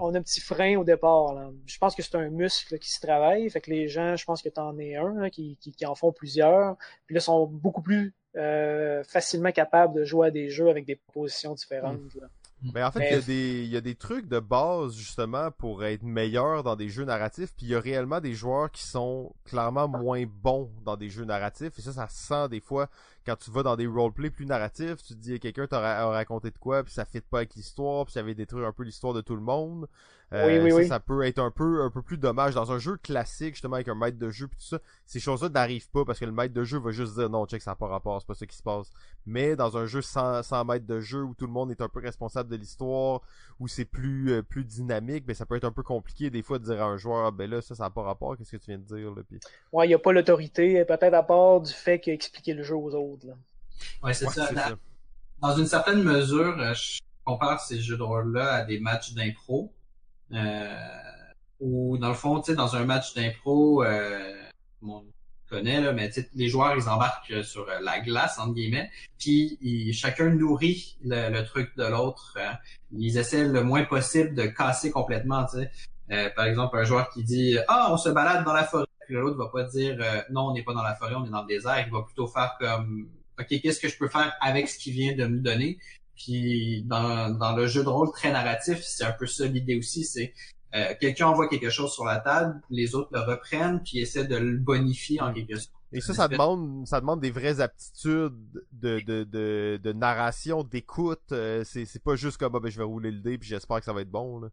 on a un petit frein au départ. Là. Je pense que c'est un muscle qui se travaille. Fait que les gens, je pense que t'en es un qui, qui, qui, en font plusieurs. Puis là, sont beaucoup plus euh, facilement capables de jouer à des jeux avec des propositions différentes. Là. Mais en fait, il y, a des, il y a des trucs de base justement pour être meilleur dans des jeux narratifs, puis il y a réellement des joueurs qui sont clairement moins bons dans des jeux narratifs, et ça, ça se sent des fois quand tu vas dans des roleplays plus narratifs, tu te dis quelqu'un t'a raconté de quoi, puis ça fit pas avec l'histoire, puis ça avait détruit un peu l'histoire de tout le monde. Euh, Oui, oui, ça, oui. ça peut être un peu, un peu plus dommage. Dans un jeu classique, justement, avec un maître de jeu pis tout ça, ces choses-là n'arrivent pas parce que le maître de jeu va juste dire non, check, ça n'a pas rapport, c'est pas ça qui se passe. Mais dans un jeu sans, sans maître de jeu où tout le monde est un peu responsable de l'histoire, où c'est plus, euh, plus dynamique, ben ça peut être un peu compliqué des fois de dire à un joueur, Ah, ben là, ça, ça n'a pas rapport, qu'est-ce que tu viens de dire, là, pis... Ouais, il n'y a pas l'autorité, peut-être à part du fait qu'il a expliqué le jeu aux autres. Là. Ouais, c'est Ouais, ça. Dans- ça. Dans une certaine mesure, euh, je compare ces jeux de rôle-là à des matchs d'impro. Euh, où, dans le fond, tu sais, dans un match d'impro, euh, on connaît, là, mais tu sais, les joueurs, ils embarquent euh, sur euh, la glace, entre guillemets, puis ils- chacun nourrit le, le truc de l'autre. euh, ils essaient le moins possible de casser complètement, tu sais. Euh, par exemple, un joueur qui dit « Ah, on se balade dans la forêt », puis l'autre va pas dire euh, Non, on n'est pas dans la forêt, on est dans le désert », il va plutôt faire comme « OK, qu'est-ce que je peux faire avec ce qu'il vient de me donner ?» Puis dans, dans le jeu de rôle très narratif, c'est un peu ça l'idée aussi, c'est euh, quelqu'un envoie quelque chose sur la table, les autres le reprennent puis essaient de le bonifier en quelque sorte. Et ça, ça demande, ça demande des vraies aptitudes de, de, de, narration, d'écoute. euh, c'est, pas juste comme, ah, ben, je vais rouler le dé puis j'espère que ça va être bon.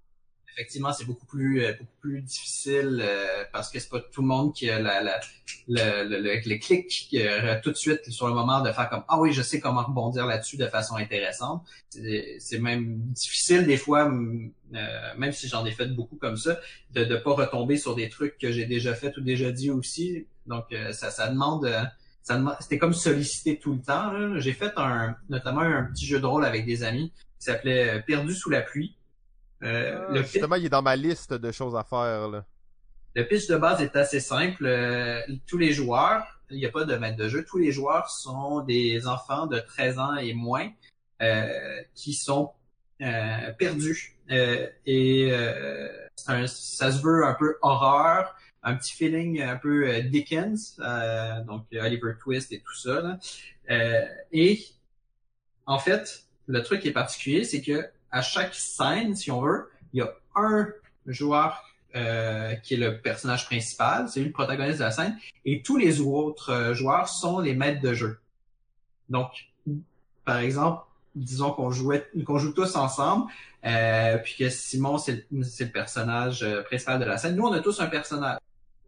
Effectivement, c'est beaucoup plus euh, beaucoup plus difficile euh, parce que c'est pas tout le monde qui a la, la, le, le, le, le clic euh, tout de suite sur le moment de faire comme ah oui je sais comment rebondir là-dessus de façon intéressante. C'est, même difficile des fois, euh, même si j'en ai fait beaucoup comme ça, de ne pas retomber sur des trucs que j'ai déjà fait ou déjà dit aussi. Donc euh, ça ça demande euh, ça demande c'était comme sollicité tout le temps. J'ai fait un notamment un petit jeu de rôle avec des amis qui s'appelait Perdu sous la pluie. Euh, Ah, le justement, il est dans ma liste de choses à faire, là. le pitch de base est assez simple. Euh, tous les joueurs, il n'y a pas de maître de jeu, tous les joueurs sont des enfants de 13 ans et moins euh, qui sont euh, perdus. Et euh, un- ça se veut un peu horreur, un petit feeling un peu Dickens, euh, donc Oliver Twist et tout ça. là. Et en fait, le truc qui est particulier, c'est que à chaque scène, si on veut, il y a un joueur euh, qui est le personnage principal, c'est lui le protagoniste de la scène, et tous les autres euh, joueurs sont les maîtres de jeu. Donc, par exemple, disons qu'on jouait, qu'on joue tous ensemble, euh, puis que Simon c'est le, le personnage euh, principal de la scène. Nous, on a tous un personnage.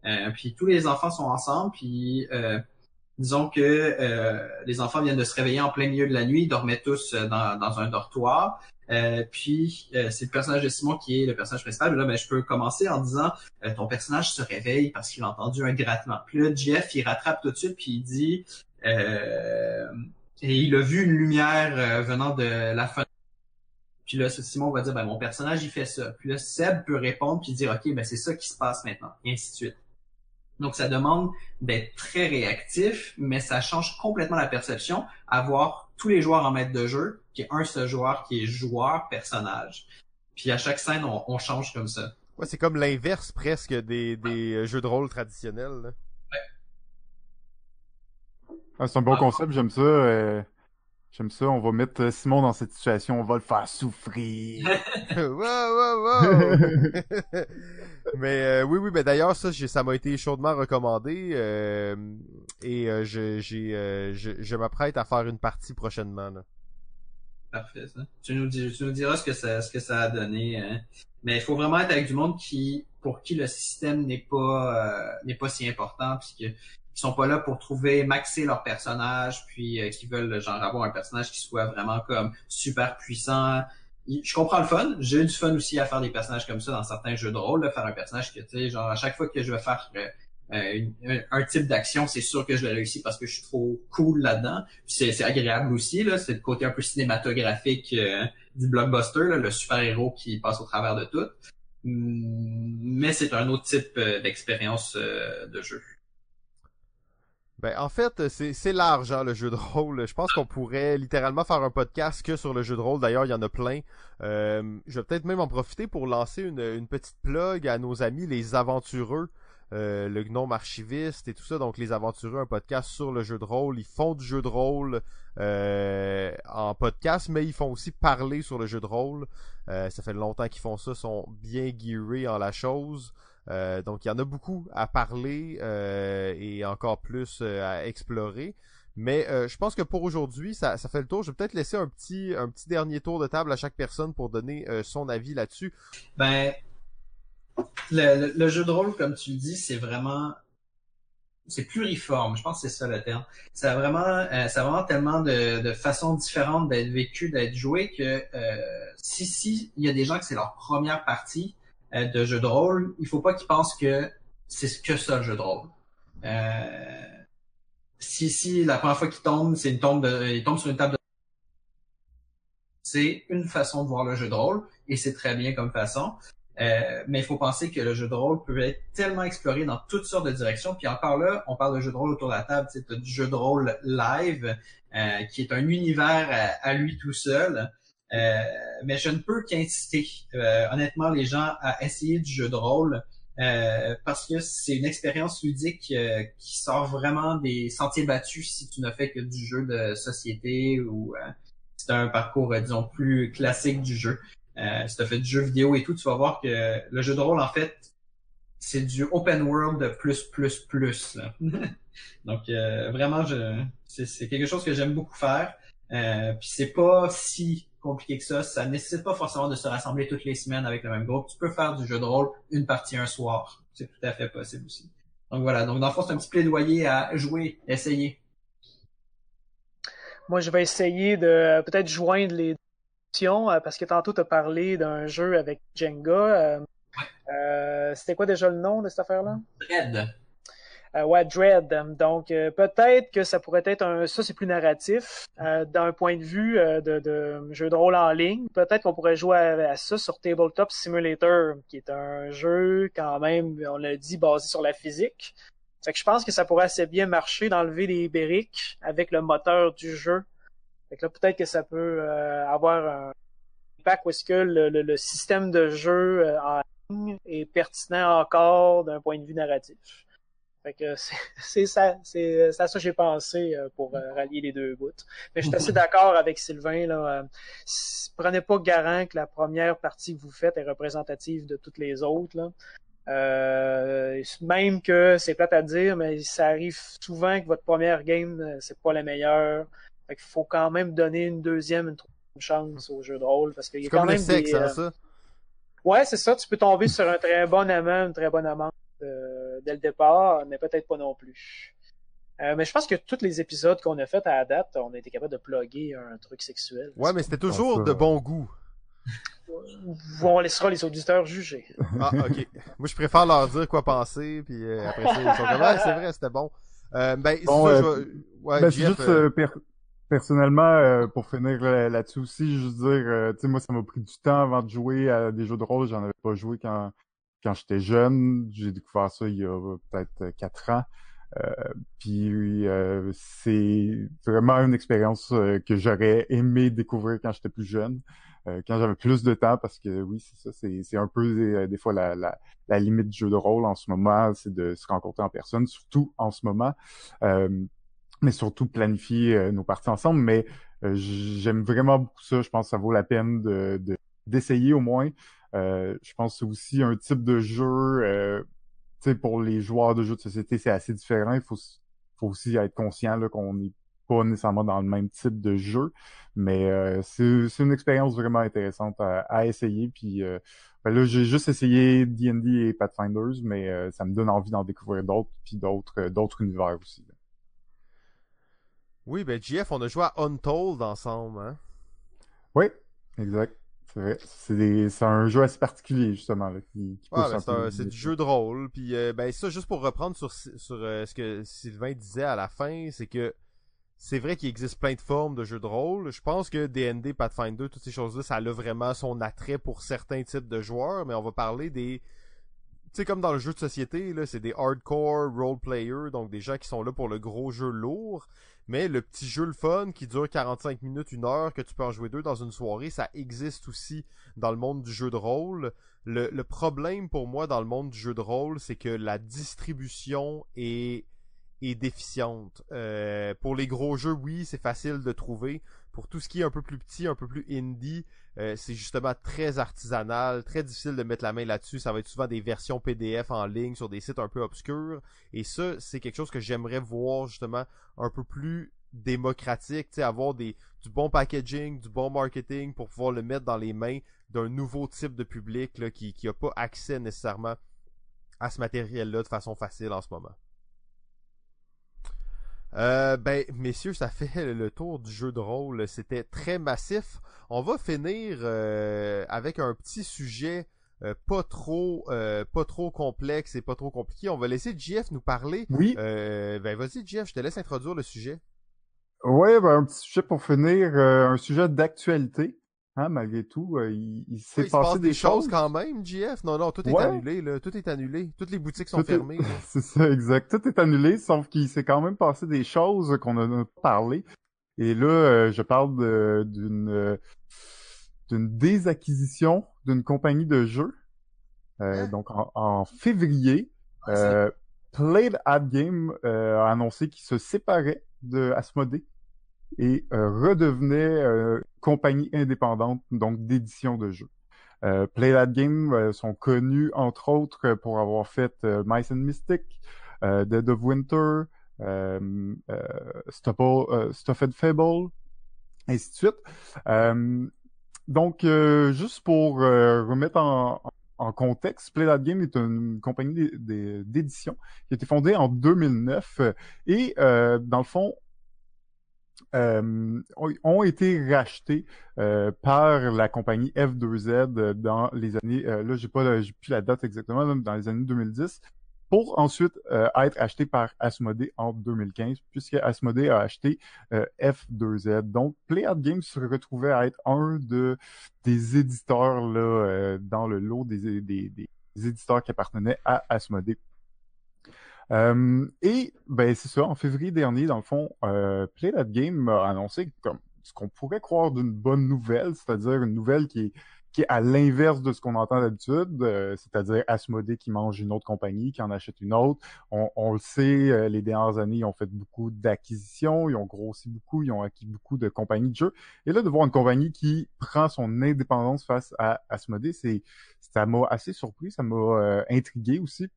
Euh, puis tous les enfants sont ensemble, puis euh, disons que les enfants viennent de se réveiller en plein milieu de la nuit, ils dormaient tous dans, dans un dortoir. Euh, puis euh, c'est le personnage de Simon qui est le personnage principal. Là, ben, je peux commencer en disant euh, ton personnage se réveille parce qu'il a entendu un grattement. Puis là, Jeff, il rattrape tout de suite puis il dit euh, et il a vu une lumière euh, venant de la fenêtre. Puis là, Simon va dire ben mon personnage il fait ça. Puis là, Seb peut répondre puis dire ok ben c'est ça qui se passe maintenant et ainsi de suite. Donc ça demande d'être très réactif, mais ça change complètement la perception. Avoir tous les joueurs en maître de jeu, qui est un seul joueur qui est joueur personnage. Puis à chaque scène, on, on change comme ça. Ouais, c'est comme l'inverse presque des, des euh, jeux de rôle traditionnels, là. Ah, c'est un bon concept, j'aime ça. euh, J'aime ça, on va mettre euh, Simon dans cette situation, on va le faire souffrir. wow, wow, wow! mais euh, oui, oui, mais d'ailleurs, ça, j'ai- ça m'a été chaudement recommandé euh, et euh, je, j'ai, euh, je, je m'apprête à faire une partie prochainement. Là. Tu nous, diras ce que ça, a donné. hein. Mais il faut vraiment être avec du monde qui, pour qui le système n'est pas, euh, n'est pas si important, puis que, qui sont pas là pour trouver maxer leur personnage, puis euh, qui veulent genre avoir un personnage qui soit vraiment comme super puissant. Je comprends le fun. J'ai eu du fun aussi à faire des personnages comme ça dans certains jeux de rôle, là, faire un personnage que tu sais, genre à chaque fois que je vais faire euh, une- un, un type d'action, c'est sûr que je l'ai réussi parce que je suis trop cool là-dedans. C'est, agréable aussi, là. C'est le côté un peu cinématographique euh, du blockbuster, là, le super-héros qui passe au travers de tout. Hum, Mais c'est un autre type euh, d'expérience euh, de jeu. Ben, en fait, c'est, large, hein, le jeu de rôle. Je pense qu'on pourrait littéralement faire un podcast que sur le jeu de rôle. D'ailleurs, il y en a plein. Euh, je vais peut-être même en profiter pour lancer une petite plug à nos amis, les aventureux. Euh, le gnome archiviste et tout ça, donc les aventureux, un podcast sur le jeu de rôle. Ils font du jeu de rôle euh, en podcast, mais ils font aussi parler sur le jeu de rôle. Euh, ça fait longtemps qu'ils font ça, sont bien gearés en la chose. Euh, donc il y en a beaucoup à parler euh, et encore plus à explorer. Mais euh, je pense que pour aujourd'hui, ça, ça fait le tour. Je vais peut-être laisser un petit, un petit dernier tour de table à chaque personne pour donner son avis là-dessus. Ben, le, jeu de rôle, comme tu le dis, c'est vraiment c'est pluriforme. Je pense que c'est ça le terme. Ça a vraiment, euh, ça a vraiment tellement de, de façons différentes d'être vécu, d'être joué que euh, si si il y a des gens que c'est leur première partie euh, de jeu de rôle, il faut pas qu'ils pensent que c'est que ça le jeu de rôle. Euh, si si la première fois qu'ils tombent, c'est une tombe de, ils tombent sur une table de c'est une façon de voir le jeu de rôle et c'est très bien comme façon. Euh, mais il faut penser que le jeu de rôle peut être tellement exploré dans toutes sortes de directions. Puis encore là, on parle de jeu de rôle autour de la table, c'est du jeu de rôle live, euh, qui est un univers à, lui tout seul. Euh, mais je ne peux qu'inciter euh, honnêtement les gens à essayer du jeu de rôle euh, parce que c'est une expérience ludique qui sort vraiment des sentiers battus si tu ne fais que du jeu de société ou c'est un parcours, disons, plus classique du jeu. Euh, si tu as fait du jeu vidéo et tout, tu vas voir que le jeu de rôle, en fait, c'est du open world plus, plus, plus. là. Donc, euh, vraiment, je, c'est, c'est quelque chose que j'aime beaucoup faire. Euh, Puis c'est pas si compliqué que ça. Ça nécessite pas forcément de se rassembler toutes les semaines avec le même groupe. Tu peux faire du jeu de rôle une partie un soir. C'est tout à fait possible aussi. Donc voilà. Donc dans le fond, c'est un petit plaidoyer à jouer, essayer. Moi, je vais essayer de peut-être joindre les euh, parce que tantôt, tu as parlé d'un jeu avec Jenga. euh, euh, C'était quoi déjà le nom de cette affaire-là? Dread. Euh, ouais, Dread. Donc, euh, peut-être que ça pourrait être un... Ça, c'est plus narratif. Euh, D'un point de vue de, de jeu de rôle en ligne, peut-être qu'on pourrait jouer à, à ça sur Tabletop Simulator, qui est un jeu quand même, on l'a dit, basé sur la physique. Fait que je pense que ça pourrait assez bien marcher d'enlever les briques avec le moteur du jeu. Que là, peut-être que ça peut euh, avoir un impact où est-ce que le, système de jeu euh, en ligne est pertinent encore d'un point de vue narratif. C'est ça, c'est ça que j'ai pensé euh, pour rallier les deux bouts. Mais je suis assez d'accord avec Sylvain prenez pas garant que la première partie que vous faites est représentative de toutes les autres même que c'est plate à dire, mais ça arrive souvent que votre première game c'est pas la meilleure. Fait qu'il faut quand même donner une deuxième, une troisième chance au jeu de rôle parce qu'il y C'est a quand comme le même sexe, des, hein, ça? Ouais, c'est ça. Tu peux tomber sur un très bon amant, une très bonne amante euh, dès le départ, mais peut-être pas non plus. Euh, mais je pense que tous les épisodes qu'on a fait à la date, on a été capable de plugger un truc sexuel. Ouais, mais c'était toujours de bon goût. On laissera les auditeurs juger. Ah, ok. Moi, je préfère leur dire quoi penser, puis euh, après ça, ils sont comme, ouais, c'est vrai, c'était bon. Euh, ben, c'est Bon, ça, euh, je Ouais, Ben, Jeff, juste personnellement euh, pour finir là- là-dessus aussi, juste dire, euh, tu sais, moi ça m'a pris du temps avant de jouer à des jeux de rôle. J'en avais pas joué quand quand j'étais jeune. J'ai découvert ça il y a euh, peut-être euh, quatre ans. Puis euh, c'est vraiment une expérience que j'aurais aimé découvrir quand j'étais plus jeune, quand j'avais plus de temps, parce que oui, c'est ça, c'est c'est un peu des, des fois la, la la limite du jeu de rôle en ce moment, c'est de se rencontrer en personne, surtout en ce moment. Mais surtout planifier euh, nos parties ensemble. Mais euh, j'aime vraiment beaucoup ça. Je pense que ça vaut la peine de de- d'essayer au moins. Euh, je pense aussi un type de jeu, euh, pour les joueurs de jeux de société, c'est assez différent. Il faut, faut aussi être conscient là, qu'on n'est pas nécessairement dans le même type de jeu, mais euh, c'est c'est une expérience vraiment intéressante à, à essayer. Puis euh, ben là, j'ai juste essayé D&D et Pathfinders, mais ça me donne envie d'en découvrir d'autres, puis d'autres d'autres univers aussi. Oui, ben, JF, on a joué à Untold ensemble, hein. Oui, exact. C'est vrai. C'est des- c'est un jeu assez particulier, justement, là, qui, pousse ben, c'est, un- du jeu de rôle. Puis, euh, ben, ça, juste pour reprendre sur, sur euh, ce que Sylvain disait à la fin, c'est que c'est vrai qu'il existe plein de formes de jeux de rôle. Je pense que D&D, Pathfinder, toutes ces choses-là, ça a vraiment son attrait pour certains types de joueurs, mais on va parler des... Tu sais, comme dans le jeu de société, là, c'est des hardcore role players, donc des gens qui sont là pour le gros jeu lourd. Mais le petit jeu le fun qui dure 45 minutes, une heure, que tu peux en jouer deux dans une soirée, ça existe aussi dans le monde du jeu de rôle. Le, problème pour moi dans le monde du jeu de rôle, c'est que la distribution est, est déficiente. Euh, pour les gros jeux, oui, c'est facile de trouver. Pour tout ce qui est un peu plus petit, un peu plus indie, euh, c'est justement très artisanal, très difficile de mettre la main là-dessus. Ça va être souvent des versions PDF en ligne sur des sites un peu obscurs. Et ça, c'est quelque chose que j'aimerais voir justement un peu plus démocratique, tu sais, avoir du bon packaging, du bon marketing pour pouvoir le mettre dans les mains d'un nouveau type de public qui n'a pas accès nécessairement à ce matériel-là de façon facile en ce moment. Euh, ben, messieurs, ça fait le tour du jeu de rôle. C'était très massif. On va finir euh, avec un petit sujet euh, pas trop pas trop complexe et pas trop compliqué. On va laisser Jeff nous parler. Oui. ben vas-y Jeff, je te laisse introduire le sujet. Oui, ben, un petit sujet pour finir, un sujet d'actualité. Hein, malgré tout, euh, il, s'est passé des, choses. quand même, JF. Non, non, tout est annulé, là. Tout est annulé. Toutes les boutiques sont fermées. C'est ça, exact. Tout est annulé, sauf qu'il s'est quand même passé des choses qu'on a parlé. Et là, euh, je parle d'une euh, d'une désacquisition d'une compagnie de jeux. Hein? Donc, en, février, ah, Played at Game a annoncé qu'il se séparait de Asmodee et euh, redevenait euh, compagnie indépendante, donc d'édition de jeux. Euh, Play That Game euh, sont connus entre autres pour avoir fait Mice and Mystic, Dead of Winter, Stuffed Fable, ainsi de suite. donc, juste pour remettre en, en contexte, Play That Game est une compagnie d'édition qui a été fondée en 2009 et dans le fond euh, ont été rachetés euh, par la compagnie F2Z dans les années, euh, là j'ai pas j'ai plus la date exactement, dans les années 2010, pour ensuite être acheté par Asmodee en 2015, puisque Asmodee a acheté F2Z. Donc Play Games se retrouvait à être un de des éditeurs là dans le lot des, des, des éditeurs qui appartenaient à Asmodee. Euh, et ben c'est ça, en février dernier, dans le fond, euh, Play That Game a annoncé comme ce qu'on pourrait croire d'une bonne nouvelle, c'est-à-dire une nouvelle qui est à l'inverse de ce qu'on entend d'habitude, euh, c'est-à-dire Asmodée qui mange une autre compagnie, qui en achète une autre. On, on le sait, les dernières années, ils ont fait beaucoup d'acquisitions, ils ont grossi beaucoup, ils ont acquis beaucoup de compagnies de jeux. Et là, de voir une compagnie qui prend son indépendance face à Asmodée, c'est ça m'a assez surpris, ça m'a intrigué aussi.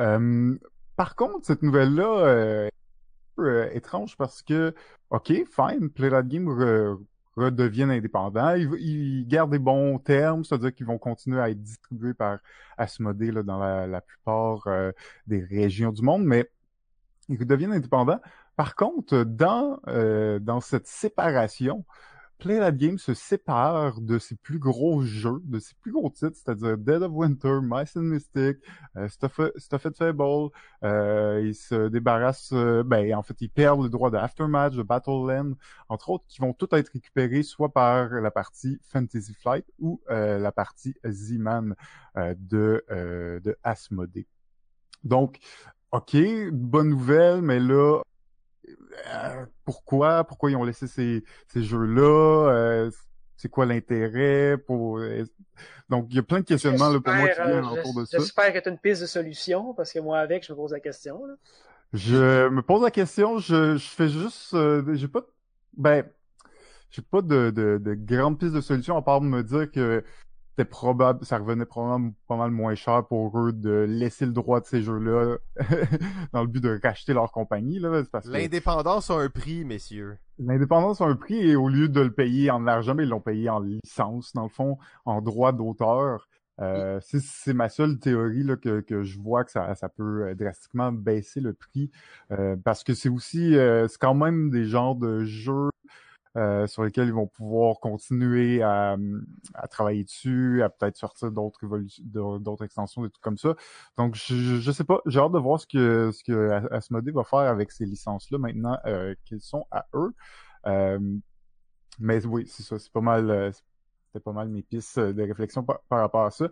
Euh, par contre, cette nouvelle-là euh, est un peu euh, étrange parce que, OK, fine, Play Game redeviennent indépendants. Ils, gardent des bons termes, c'est-à-dire qu'ils vont continuer à être distribués par Asmodee là, dans la, la plupart des régions du monde, mais ils redeviennent indépendants. Par contre, dans, dans cette séparation, Play That Game se sépare de ses plus gros jeux, de ses plus gros titres, c'est-à-dire Dead of Winter, Mice and Mystic, euh, Stuffed Fable. Euh, il se débarrasse, euh, ben en fait, ils perdent le droit de Aftermatch, de Battleland, entre autres, qui vont tout être récupérés soit par la partie Fantasy Flight ou euh, la partie Z-Man de, de Asmodee. Donc, OK, bonne nouvelle, mais là, euh, pourquoi, pourquoi ils ont laissé ces, ces jeux-là, euh, c'est quoi l'intérêt pour euh, donc il y a plein de questionnements là, pour moi qui viennent autour de ça. J'espère que tu as une piste de solution parce que moi avec je me pose la question. Là. Je me pose la question, je, je fais juste j'ai pas ben j'ai pas de, de, de grande piste de solution à part de me dire que c'était probable, ça revenait probablement pas mal moins cher pour eux de laisser le droit de ces jeux-là dans le but de racheter leur compagnie. Là, L'indépendance a un prix, messieurs. L'indépendance a un prix et au lieu de le payer en argent, mais ils l'ont payé en licence, dans le fond, en droit d'auteur. Euh, c'est ma seule théorie là, que, que je vois que ça, ça peut euh, drastiquement baisser le prix euh, parce que c'est aussi euh, c'est quand même des genres de jeux euh, sur lesquels ils vont pouvoir continuer à, à travailler dessus, à peut-être sortir d'autres d'autres extensions, des trucs comme ça. Donc, je, je sais pas, j'ai hâte de voir ce que ce que Asmodee va faire avec ces licences-là maintenant euh, qu'ils sont à eux. Euh, mais oui, c'est ça, c'est pas mal, euh, c'était pas mal mes pistes de réflexion par, rapport à ça.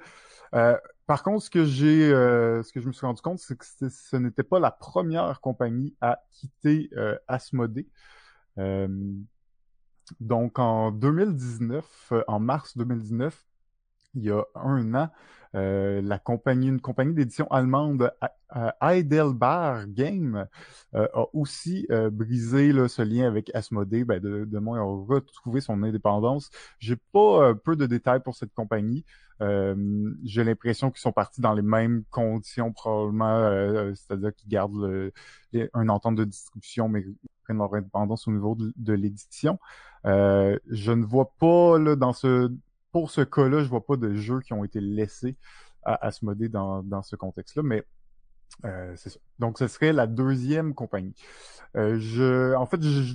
par contre, ce que j'ai, ce que je me suis rendu compte, c'est que ce n'était pas la première compagnie à quitter Asmodee. Euh, donc en 2019, euh, en mars 2019, il y a un an, euh, la compagnie, une compagnie d'édition allemande, Heidelberg Game, euh, a aussi brisé ce lien avec Asmodee. Ben, de, de moins, a retrouvé son indépendance. J'ai pas peu de détails pour cette compagnie. J'ai l'impression qu'ils sont partis dans les mêmes conditions probablement, c'est-à-dire qu'ils gardent le, un entente de distribution, mais prennent leur indépendance au niveau de, l'édition. Euh, je ne vois pas là, dans ce pour ce cas-là, je vois pas de jeux qui ont été laissés à Asmodée dans, dans ce contexte-là, mais euh, ça. Donc, ce serait la deuxième compagnie. Euh, je, en fait, je,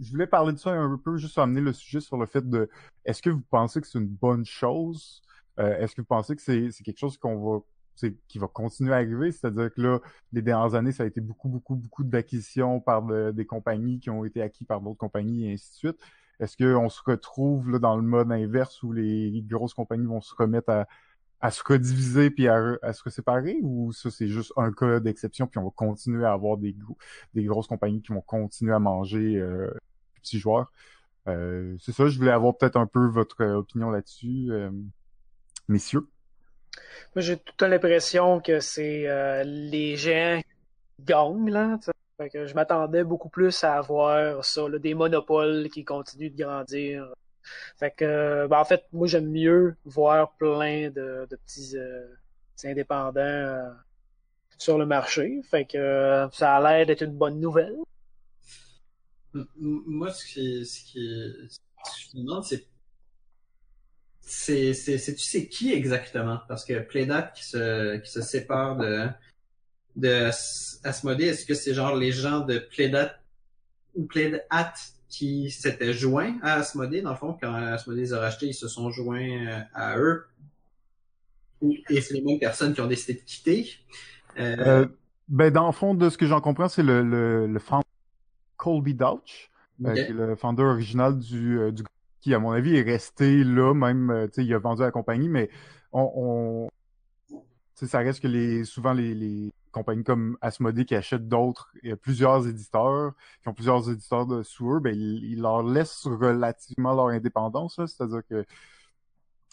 je voulais parler de ça un peu, juste amener le sujet sur le fait de est-ce que vous pensez que c'est une bonne chose? Euh, est-ce que vous pensez que c'est, quelque chose qu'on va qui va continuer à arriver? C'est-à-dire que là, les dernières années, ça a été beaucoup, beaucoup, beaucoup d'acquisitions par des compagnies qui ont été acquises par d'autres compagnies et ainsi de suite. Est-ce qu'on se retrouve là, dans le mode inverse où les grosses compagnies vont se remettre à, à se rediviser puis à, à, se séparer ou ça c'est juste un cas d'exception puis on va continuer à avoir des des grosses compagnies qui vont continuer à manger euh, petits joueurs? Euh, c'est ça je voulais avoir peut-être un peu votre opinion là-dessus euh, messieurs moi j'ai toute l'impression que c'est euh, les géants gagnent là fait que je m'attendais beaucoup plus à avoir ça là, des monopoles qui continuent de grandir fait que, ben, en fait, moi, j'aime mieux voir plein de, petits, euh, indépendants euh, sur le marché. Fait que ça a l'air d'être une bonne nouvelle. Moi, ce qui, ce qui, ce je me demande, c'est c'est c'est tu sais qui exactement? Parce que Playdat qui se qui se sépare de de Asmodee est-ce que c'est genre les gens de Playdat ou Playdat qui s'étaient joints à Asmodée. Dans le fond, quand Asmodée les a rachetés, ils se sont joints euh, à eux? Et c'est les mêmes personnes qui ont décidé de quitter? Euh... Euh, ben, dans le fond, de ce que j'en comprends, c'est le, le, le founder Colby Douch, euh, qui est le founder original du, du qui, à mon avis, est resté là, même, tu sais, il a vendu la compagnie, mais on, on ça reste que les souvent les, les compagnies comme Asmodee qui achètent d'autres, il y a plusieurs éditeurs, qui ont plusieurs éditeurs de sous eux, ben, ils, leur laissent relativement leur indépendance, c'est-à-dire que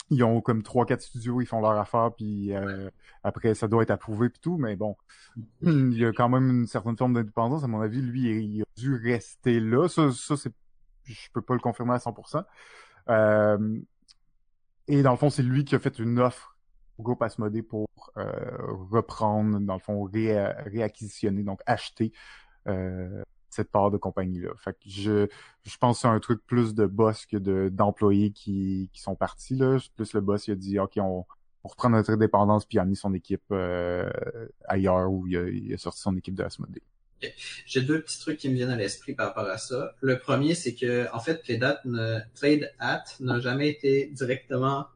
ils ont comme trois quatre studios, ils font leur affaire, puis euh, après ça doit être approuvé puis tout, mais bon, il y a quand même une certaine forme d'indépendance. À mon avis, lui, il a dû rester là. Ça, ça c'est, je peux pas le confirmer à 100%. Euh, et dans le fond, c'est lui qui a fait une offre au groupe Asmodée pour euh, reprendre, dans le fond, réacquisitionner, donc acheter euh, cette part de compagnie-là. Fait que je, je pense que c'est un truc plus de boss que de d'employés qui, qui sont partis. Là. Plus le boss il a dit OK, on, on reprend notre indépendance puis il a mis son équipe euh, ailleurs où il a, il a, sorti son équipe de Asmodée. J'ai deux petits trucs qui me viennent à l'esprit par rapport à ça. Le premier, c'est que en fait, Playdat ne, Trade At n'a jamais été directement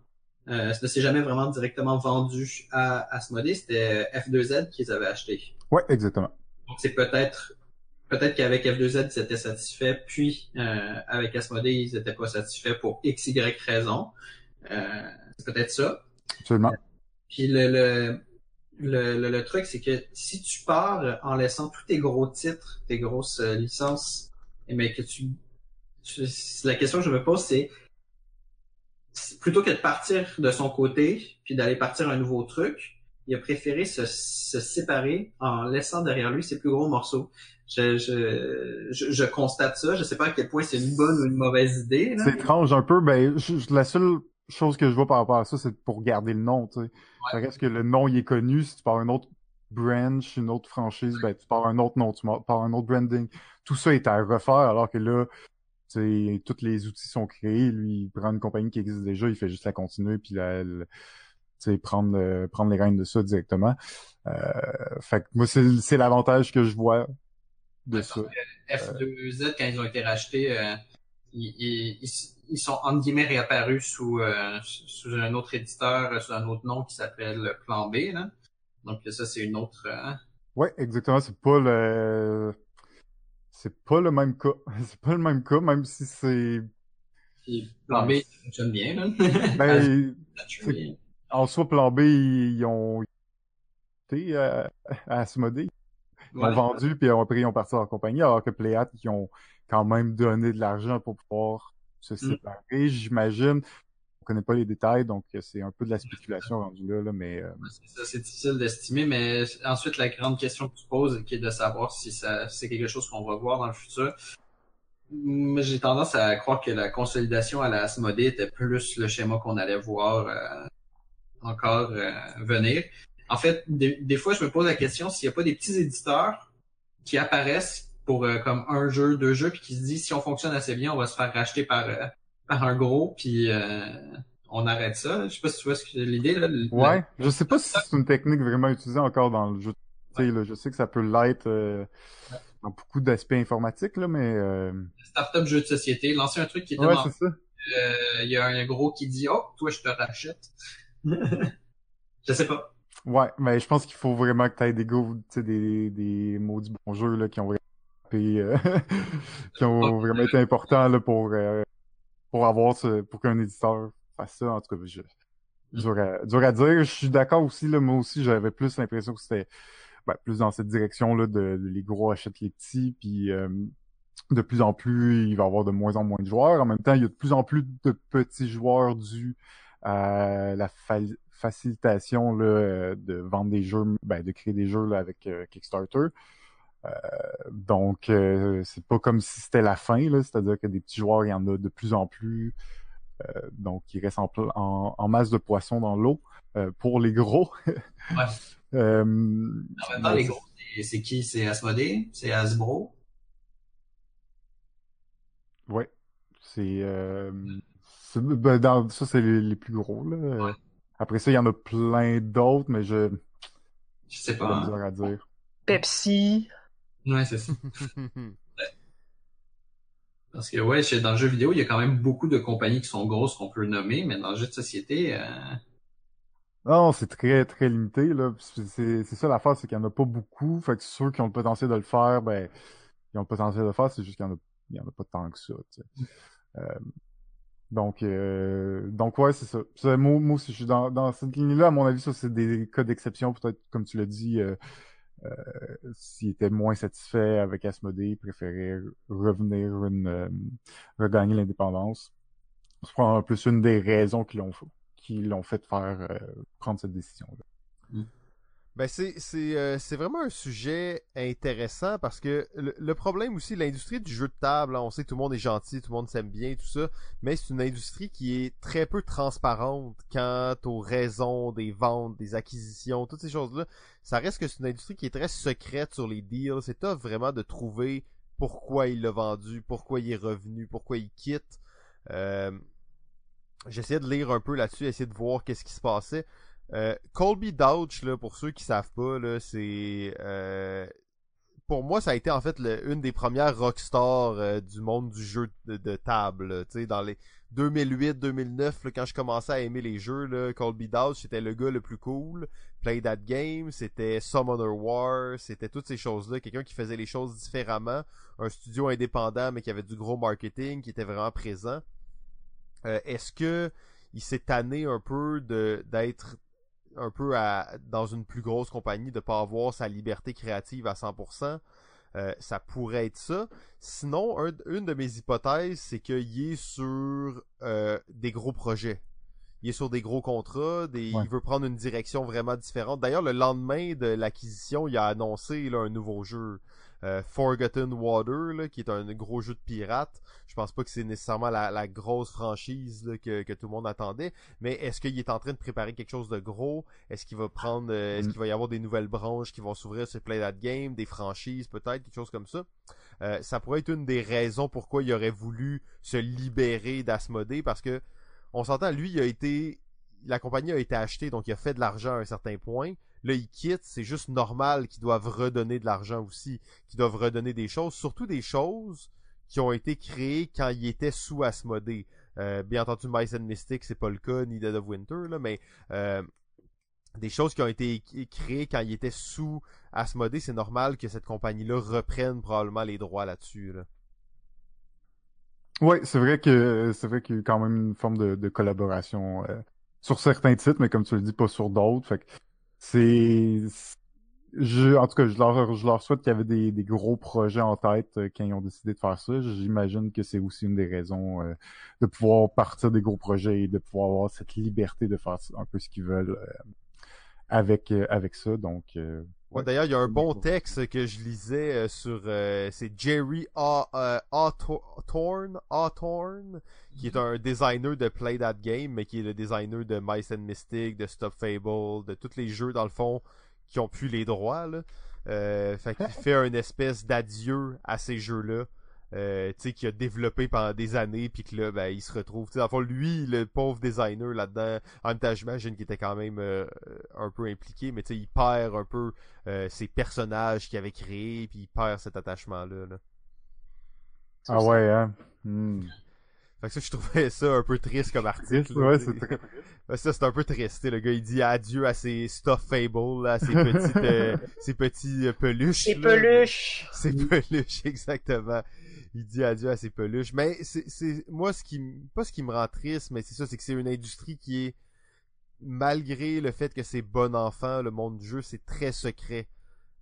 euh, ne s'est jamais vraiment directement vendu à Asmodee. C'était F2Z qu'ils avaient acheté. Ouais, exactement. Donc c'est peut-être peut-être qu'avec F2Z ils étaient satisfaits, puis euh, avec Asmodee ils n'étaient pas satisfaits pour x y raison. Euh, c'est peut-être ça. Absolument. puis le, le le, le, truc, c'est que si tu pars en laissant tous tes gros titres, tes grosses euh, licences, mais que tu, la question que je me pose, c'est plutôt que de partir de son côté puis d'aller partir un nouveau truc, il a préféré se, se séparer en laissant derrière lui ses plus gros morceaux. Je, je, je, constate ça. Je sais pas à quel point c'est une bonne ou une mauvaise idée. C'est étrange un peu. Ben, la seule chose que je vois par rapport à ça, c'est pour garder le nom. Tu sais. Reste que le nom il est connu. Si tu pars un autre branch, une autre franchise, ben tu pars un autre nom, tu pars un autre branding. Tout ça est à refaire, alors que là, T'sais, tous les outils sont créés. Lui, il prend une compagnie qui existe déjà, il fait juste la continuer puis la, prendre prendre les rênes de ça directement. Euh, fait que moi, c'est l'avantage que je vois de ça. F2Z, quand ils ont été rachetés, euh, ils, ils, sont en guillemets réapparus sous, euh, sous un autre éditeur, sous un autre nom qui s'appelle Plan B. Là. Donc ça, c'est une autre. Hein? Ouais, exactement. C'est pas le c'est pas le même cas. C'est pas le même cas, même si c'est. Plan B fonctionne bien, là. ben, en soi, Plan B, ils ont été à, à Asmodée. Ils ont vendu, puis après, ils ont parti en compagnie, alors que Playat, ils ont quand même donné de l'argent pour pouvoir se mm. séparer, j'imagine connaît pas les détails, donc euh, c'est un peu de la spéculation rendu là, là mais... Euh... C'est difficile d'estimer, mais ensuite, la grande question que tu poses, qui est de savoir si ça c'est quelque chose qu'on va voir dans le futur, j'ai tendance à croire que la consolidation à la Asmodée était plus le schéma qu'on allait voir euh, encore euh, venir. En fait, des, fois, je me pose la question s'il n'y a pas des petits éditeurs qui apparaissent pour comme un jeu, deux jeux, puis qui se disent si on fonctionne assez bien, on va se faire racheter par par un gros, puis euh, on arrête ça. Je sais pas si tu vois ce que l'idée là. Ouais, je sais pas si c'est une technique vraiment utilisée encore dans le jeu. Tu sais, là, je sais que ça peut l'être euh, dans beaucoup d'aspects informatiques, là, mais euh, Startup jeu de société, lancer un truc qui est ouais, c'est ça. euh, il y a un gros qui dit oh toi je te rachète. je sais pas. Ouais, mais je pense qu'il faut vraiment que tu aies des gros, tu sais, des, des maudits bons jeux là, qui ont vraiment euh, qui ont vraiment été importants là, pour, euh, pour avoir ce, pour qu'un éditeur fasse ça. En tout cas, je, dur, à, dur à dire. Je suis d'accord aussi, là, moi aussi, j'avais plus l'impression que c'était ben, plus dans cette direction-là de, de les gros achètent les petits, puis euh, de plus en plus, il va y avoir de moins en moins de joueurs. En même temps, il y a de plus en plus de petits joueurs dû à la fa- facilitation là, de vendre des jeux, ben, de créer des jeux là, avec euh, Kickstarter. Donc, euh, c'est pas comme si c'était la fin, là, c'est-à-dire que des petits joueurs, il y en a de plus en plus. Euh, donc, il reste en, pl- en, en masse de poissons dans l'eau euh, pour les gros. Euh, En même temps, les c'est- gros, c'est- qui? C'est Asmodee? C'est Hasbro? Ouais, c'est euh, ben, dans ça c'est les, les plus gros là. Après ça, il y en a plein d'autres, mais je Je sais pas. hein. dur à dire. Pepsi. Ouais, c'est ça. Parce que ouais, dans le jeu vidéo, il y a quand même beaucoup de compagnies qui sont grosses qu'on peut nommer, mais dans le jeu de société, euh, Non, c'est très très limité là. C'est ça l'affaire, c'est qu'il y en a pas beaucoup. Fait que ceux qui ont le potentiel de le faire, ben ils ont le potentiel de le faire, c'est juste qu'il y en a il y en a pas tant que ça. tu sais. Euh, donc euh, donc ouais, c'est ça. Ça, Moi, moi aussi, je suis dans dans cette ligne-là. À mon avis, ça c'est des cas d'exception. Peut-être comme tu l'as dit. Euh, s'il était moins satisfait avec Asmodée, il préférait revenir une, euh, regagner l'indépendance. C'est probablement plus une des raisons qui l'ont fait faire euh, prendre cette décision-là. Ben c'est c'est euh, c'est vraiment un sujet intéressant parce que le, problème aussi l'industrie du jeu de table, hein, on sait que tout le monde est gentil, tout le monde s'aime bien tout ça, mais c'est une industrie qui est très peu transparente quant aux raisons des ventes, des acquisitions, toutes ces choses-là. Ça reste que c'est une industrie qui est très secrète sur les deals, c'est tough vraiment de trouver pourquoi il l'a vendu, pourquoi il est revenu, pourquoi il quitte. Euh, J'essayais de lire un peu là-dessus, essayer de voir qu'est-ce qui se passait. Euh, Colby Dodge, là, pour ceux qui savent pas, là, c'est euh, pour moi, ça a été en fait une des premières rockstars euh, du monde du jeu de, table. Tu dans les 2008-2009, là, quand je commençais à aimer les jeux, là, Colby Dodge, c'était le gars le plus cool. Play That Game, c'était Summoner War, c'était toutes ces choses-là. Quelqu'un qui faisait les choses différemment. Un studio indépendant, mais qui avait du gros marketing, qui était vraiment présent. Est-ce que il s'est tanné un peu d'être un peu à, dans une plus grosse compagnie, de pas avoir sa liberté créative à 100%. Euh, ça pourrait être ça. Sinon, un- une de mes hypothèses, c'est qu'il est sur euh, des gros projets. Il est sur des gros contrats, des, Ouais. il veut prendre une direction vraiment différente. D'ailleurs, le lendemain de l'acquisition, il a annoncé là, un nouveau jeu, euh, Forgotten Water, là, qui est un gros jeu de pirate. Je pense pas que c'est nécessairement la, la grosse franchise là, que, que tout le monde attendait, mais est-ce qu'il est en train de préparer quelque chose de gros? Est-ce qu'il va prendre, euh, est-ce Mm. qu'il va y avoir des nouvelles branches qui vont s'ouvrir sur Play That Game, des franchises peut-être, quelque chose comme ça? Euh, Ça pourrait être une des raisons pourquoi il aurait voulu se libérer d'Asmodée, parce que on s'entend, lui, il a été, la compagnie a été achetée, donc il a fait de l'argent à un certain point. Là, il quitte, c'est juste normal qu'ils doivent redonner de l'argent aussi, qu'ils doivent redonner des choses, surtout des choses qui ont été créées quand il était sous Asmodée. Euh, bien entendu, Mice and Mystic, c'est pas le cas, ni Dead of Winter, là, mais euh, des choses qui ont été créées quand il était sous Asmodée, c'est normal que cette compagnie-là reprenne probablement les droits là-dessus. Là. Ouais, c'est vrai que c'est vrai qu'il y a eu quand même une forme de, collaboration euh, sur certains titres, mais comme tu le dis, pas sur d'autres. C'est je, en tout cas, je leur, je leur souhaite qu'il y avait des, des gros projets en tête euh, quand ils ont décidé de faire ça. J'imagine que c'est aussi une des raisons euh, de pouvoir partir des gros projets et de pouvoir avoir cette liberté de faire un peu ce qu'ils veulent euh, avec euh, avec ça. Donc, euh, Ouais. D'ailleurs, il y a un bon texte que je lisais euh, sur euh, c'est Jerry A- euh, Hawthorne, Hawthorne, qui est un designer de Play That Game, mais qui est le designer de Mice and Mystic, de Stop Fable, de tous les jeux dans le fond qui ont plus les droits. Là. Euh, fait qu'il fait une espèce d'adieu à ces jeux-là. Euh, tu sais, qui a développé pendant des années, puis que là, ben, il se retrouve, tu sais, fond, lui, le pauvre designer là-dedans, en même temps, j'imagine qu'il était quand même euh, un peu impliqué, mais tu sais, il perd un peu euh, ses personnages qu'il avait créés, puis il perd cet attachement-là. Là. Ah ouais, hein? Hmm. Fait que ça, je trouvais ça un peu triste comme article. Ouais, c'est très ça, c'est un peu triste. Le gars, il dit adieu à ses stuff fables, là, à ses petites, euh, ses petits euh, peluches. Là. peluches. Ses peluches, exactement. Il dit adieu à ses peluches. Mais c'est, moi, ce qui, pas ce qui me rend triste, mais c'est ça, c'est que c'est une industrie qui est, malgré le fait que c'est bon enfant, le monde du jeu, c'est très secret.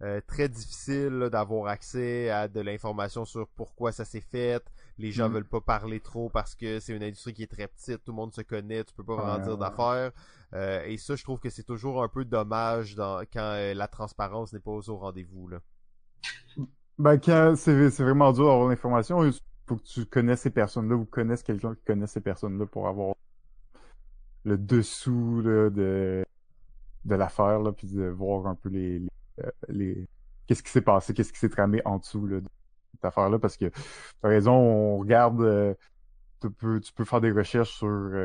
Euh, très difficile d'avoir accès à de l'information sur pourquoi ça s'est fait. Les gens Mhm. veulent pas parler trop parce que c'est une industrie qui est très petite, tout le monde se connaît, tu peux pas vraiment Ouais, dire ouais. d'affaires. Euh, et ça, je trouve que c'est toujours un peu dommage dans, quand euh, la transparence n'est pas au rendez-vous. Là. Ben, c'est c'est vraiment dur d'avoir l'information, il faut que tu connaisses ces personnes-là ou connaisses quelqu'un qui connaît ces personnes-là pour avoir le dessous là, de, de l'affaire, là, puis de voir un peu les, les, euh, les- qu'est-ce qui s'est passé, qu'est-ce qui s'est tramé en dessous là, de cette affaire-là, parce que t'as raison, on regarde, euh, tu peux, tu peux faire des recherches sur euh,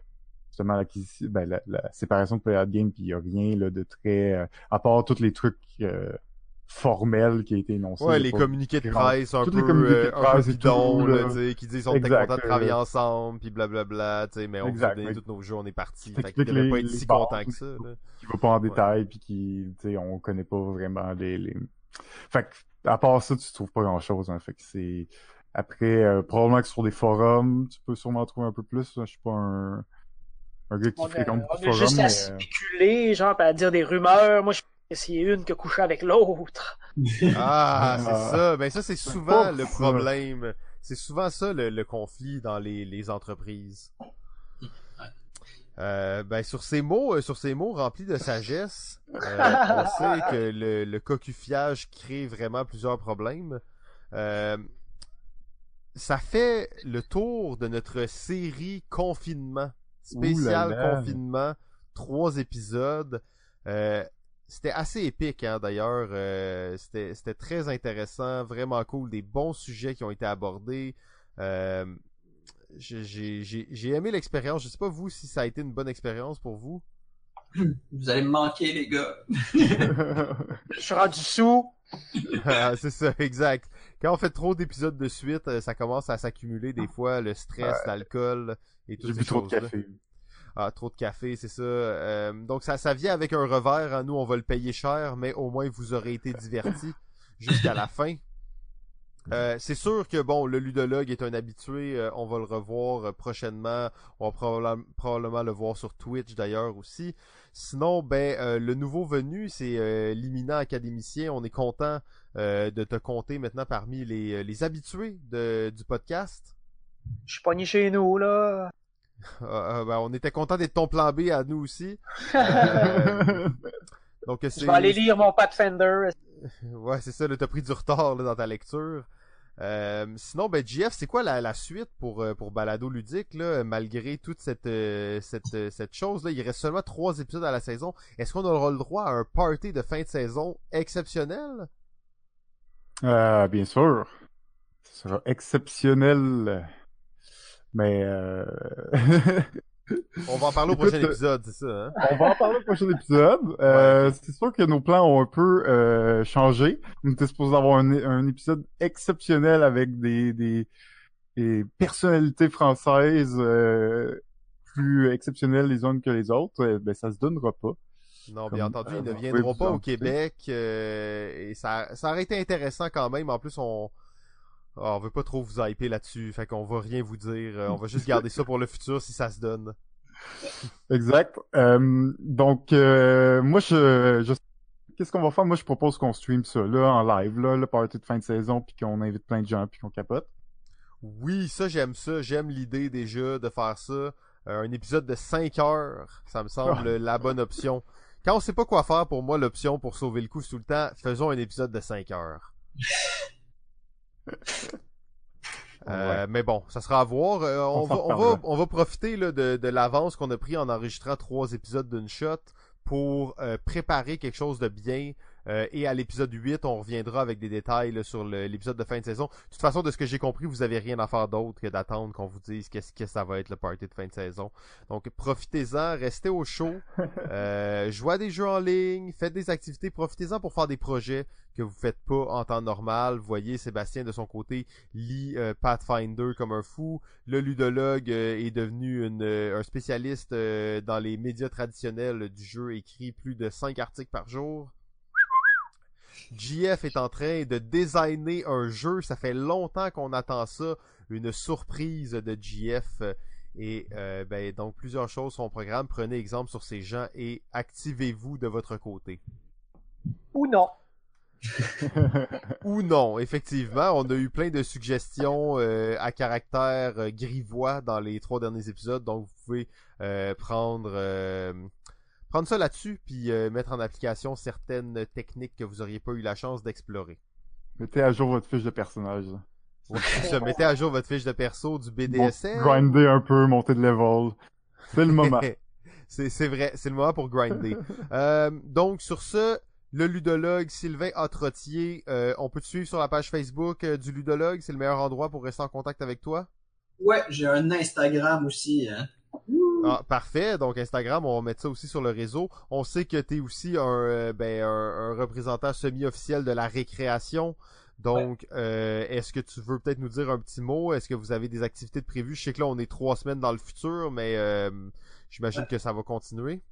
justement l'acquisition, ben, la, séparation de Playad Game, puis il y a rien là, de très, à part tous les trucs formels qui a été énoncés. Ouais, les communiqués de presse un peu, les communiqués de euh, un là, là. sais, qui disent on était Exact, content de travailler euh, ensemble, puis blablabla, tu sais, mais on vous a Exact, donné mais- tous nos jeux, on est partis. qui Fait qu'ils devaient pas les- être si contents que ça. Là. qui va pas en Ouais. détail puis qui tu sais on connaît pas vraiment les, les... fait que à part ça tu trouves pas grand chose hein. fait que c'est après euh, probablement que sur des forums tu peux sûrement trouver un peu plus hein. je suis pas un un gars qui On a, fréquente on beaucoup a de forums juste à mais euh, spéculer, genre, à dire des rumeurs. Moi, je que a une qui a couché avec l'autre. Ah, c'est Ah. ça. Ben ça, c'est souvent le problème. C'est souvent ça le, le conflit dans les, les entreprises. Euh, ben sur ces mots, euh, sur ces mots remplis de sagesse, euh, on sait que le, le cocufiage crée vraiment plusieurs problèmes. Euh, ça fait le tour de notre série confinement spécial Ouh là là. confinement, trois épisodes. C'était assez épique hein, d'ailleurs. Euh, c'était c'était très intéressant, vraiment cool, des bons sujets qui ont été abordés. Euh, j'ai- j'ai j'ai- j'ai aimé l'expérience. Je sais pas vous si ça a été une bonne expérience pour vous. Vous allez me manquer, les gars. Je suis rendu sous. Ah, c'est ça, exact. Quand on fait trop d'épisodes de suite, euh, ça commence à s'accumuler des fois, le stress, Ouais. l'alcool et toutes j'ai ces bu trop de café Ah, trop de café, c'est ça. Euh, donc ça, ça vient avec un revers. hein. Nous, on va le payer cher, mais au moins vous aurez été divertis jusqu'à la fin. Euh, c'est sûr que bon, le ludologue est un habitué. euh, on va le revoir euh, prochainement. On va probablement, probablement le voir sur Twitch d'ailleurs aussi. Sinon, ben euh, le nouveau venu, c'est euh, l'imminent académicien. On est content euh, de te compter maintenant parmi les, les habitués de, du podcast. Je suis pogné chez nous, là. Euh, euh, ben, on était content d'être ton plan B à nous aussi. Euh, donc c'est Je vais aller lire mon Pathfinder. Ouais, c'est ça, t'as pris du retard là, dans ta lecture. Euh, sinon, ben JF, c'est quoi la, la suite pour, euh, pour Balado Ludique, là, malgré toute cette, euh, cette, cette chose-là? Il reste seulement trois épisodes à la saison. Est-ce qu'on aura le droit à un party de fin de saison exceptionnel? Euh, bien sûr. Ce sera exceptionnel. Mais euh... On va en parler au Écoute, prochain euh, épisode, c'est ça, hein? on va en parler au prochain épisode. Euh, C'est sûr que nos plans ont un peu euh, changé. On était supposé avoir un, un épisode exceptionnel avec des, des, des personnalités françaises euh, plus exceptionnelles les unes que les autres. Euh, ben, ça se donnera pas. Non, Comme, bien entendu, euh, ils ne vous viendront pas au. Québec. euh, et ça, ça aurait été intéressant quand même. En plus, on, ah, on veut pas trop vous hyper là-dessus. Fait qu'on va rien vous dire. Euh, On va juste garder ça pour le futur si ça se donne. Exact. Euh, donc, euh, moi, je, je qu'est-ce qu'on va faire? Moi, je propose qu'on stream ça là en live, là, le party de fin de saison, puis qu'on invite plein de gens, puis qu'on capote. Oui, ça j'aime ça. J'aime l'idée déjà de faire ça. Euh, un épisode de 5 heures, ça me semble la bonne option. Quand on sait pas quoi faire, pour moi, l'option pour sauver le coup, c'est tout le temps, faisons un épisode de 5 heures. Euh, Mais bon, ça sera à voir. Euh, on, On va, s'en on, va, reparlera. on va profiter là, de, de l'avance qu'on a pris en enregistrant trois épisodes d'une shot pour euh, préparer quelque chose de bien. Euh, et à l'épisode 8, on reviendra avec des détails là, sur l'épisode de fin de saison. De toute façon, de ce que j'ai compris, vous avez rien à faire d'autre que d'attendre qu'on vous dise qu'est-ce que ça va être le party de fin de saison. Donc profitez-en, restez au chaud, euh, jouez à des jeux en ligne, faites des activités, profitez-en pour faire des projets que vous faites pas en temps normal. Vous voyez, Sébastien de son côté lit euh, Pathfinder comme un fou. Le ludologue euh, est devenu une, euh, un spécialiste euh, dans les médias traditionnels du jeu, écrit plus de 5 articles par jour. JF est en train de designer un jeu. Ça fait longtemps qu'on attend ça. Une surprise de JF. Et euh, ben, donc plusieurs choses sont au programme. Prenez exemple sur ces gens et activez-vous de votre côté. Ou non. Ou non, effectivement, on a eu plein de suggestions euh, à caractère euh, grivois dans les trois derniers épisodes, donc vous pouvez euh, prendre euh, prendre ça là-dessus puis euh, mettre en application certaines techniques que vous auriez pas eu la chance d'explorer. Mettez à jour votre fiche de personnage. Ouais, ça, mettez à jour votre fiche de perso du Bon, BDSM. grinder un peu, monter de level. C'est le moment. c'est vrai, c'est le moment pour grinder. Euh, donc sur ce, le ludologue Sylvain Atrotier, euh, on peut te suivre sur la page Facebook euh, du ludologue, c'est le meilleur endroit pour rester en contact avec toi? Ouais, j'ai un Instagram aussi. Hein. Ah, parfait. Donc Instagram, on va mettre ça aussi sur le réseau. On sait que tu es aussi un, euh, ben, un, un représentant semi-officiel de la récréation. Donc, euh, est-ce que tu veux peut-être nous dire un petit mot? Est-ce que vous avez des activités de prévues? Je sais que là, on est trois semaines dans le futur, mais euh, j'imagine Ouais. que ça va continuer.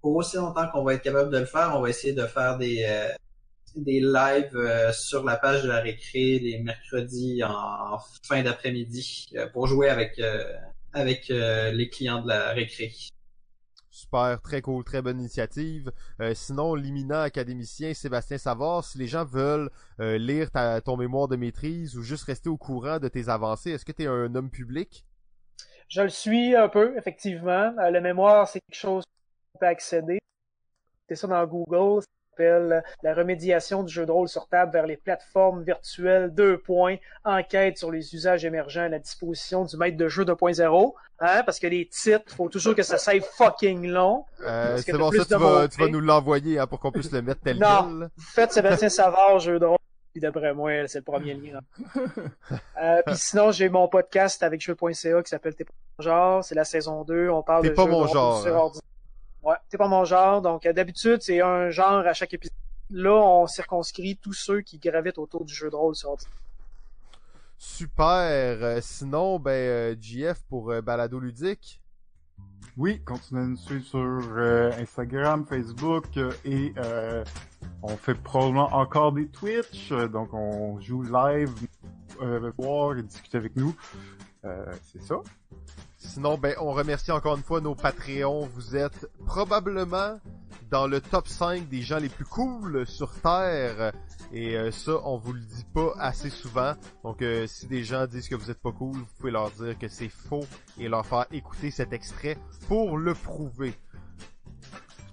Pour aussi longtemps qu'on va être capable de le faire, on va essayer de faire des euh, des lives euh, sur la page de la récré les mercredis en fin d'après-midi euh, pour jouer avec euh, avec euh, les clients de la récré. Super, très cool, très bonne initiative. Euh, sinon, l'imminent académicien Sébastien Savard, si les gens veulent euh, lire ta, ton mémoire de maîtrise ou juste rester au courant de tes avancées, est-ce que tu es un homme public? Je le suis un peu, effectivement. Euh, le mémoire, c'est quelque chose qu'on peut accéder. C'est ça dans Google. S'appelle la remédiation du jeu de rôle sur table vers les plateformes virtuelles. Deux points. Enquête sur les usages émergents à la disposition du maître de jeu 2.0. Hein, parce que les titres, faut toujours que ça soit fucking long. Euh, c'est bon, ça, tu vas, tu vas nous l'envoyer hein, pour qu'on puisse le mettre tel Non. Faites Sébastien Savard, jeu de rôle. Puis d'après moi, c'est le premier lien. euh, puis sinon, j'ai mon podcast avec jeu.ca qui s'appelle T'es pas mon genre. C'est la saison 2. On parle de pas jeux mon de genre, sur hein. Ouais, t'es pas mon genre. Donc, euh, d'habitude, c'est un genre à chaque épisode. Là, on circonscrit tous ceux qui gravitent autour du jeu de rôle sur. Super. Euh, sinon, ben, euh, JF pour Balado Ludique. Oui, continuez à nous suivre sur euh, Instagram, Facebook euh, et euh, on fait probablement encore des Twitch. donc on joue live, euh, voir et discuter avec nous. Euh, c'est ça. Sinon, ben, on remercie encore une fois nos Patreons. Vous êtes probablement dans le top 5 des gens les plus cool sur Terre. Et euh, ça, on vous le dit pas assez souvent. Donc, euh, si des gens disent que vous êtes pas cool, vous pouvez leur dire que c'est faux et leur faire écouter cet extrait pour le prouver.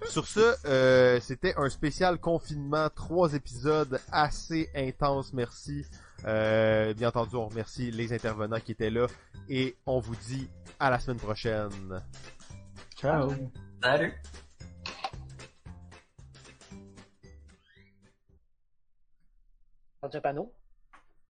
Sur ce, euh, c'était un spécial confinement, trois épisodes assez intenses, merci. Euh, bien entendu, on remercie les intervenants qui étaient là et on vous dit à la semaine prochaine. Ciao. Salut! Dans un panneau.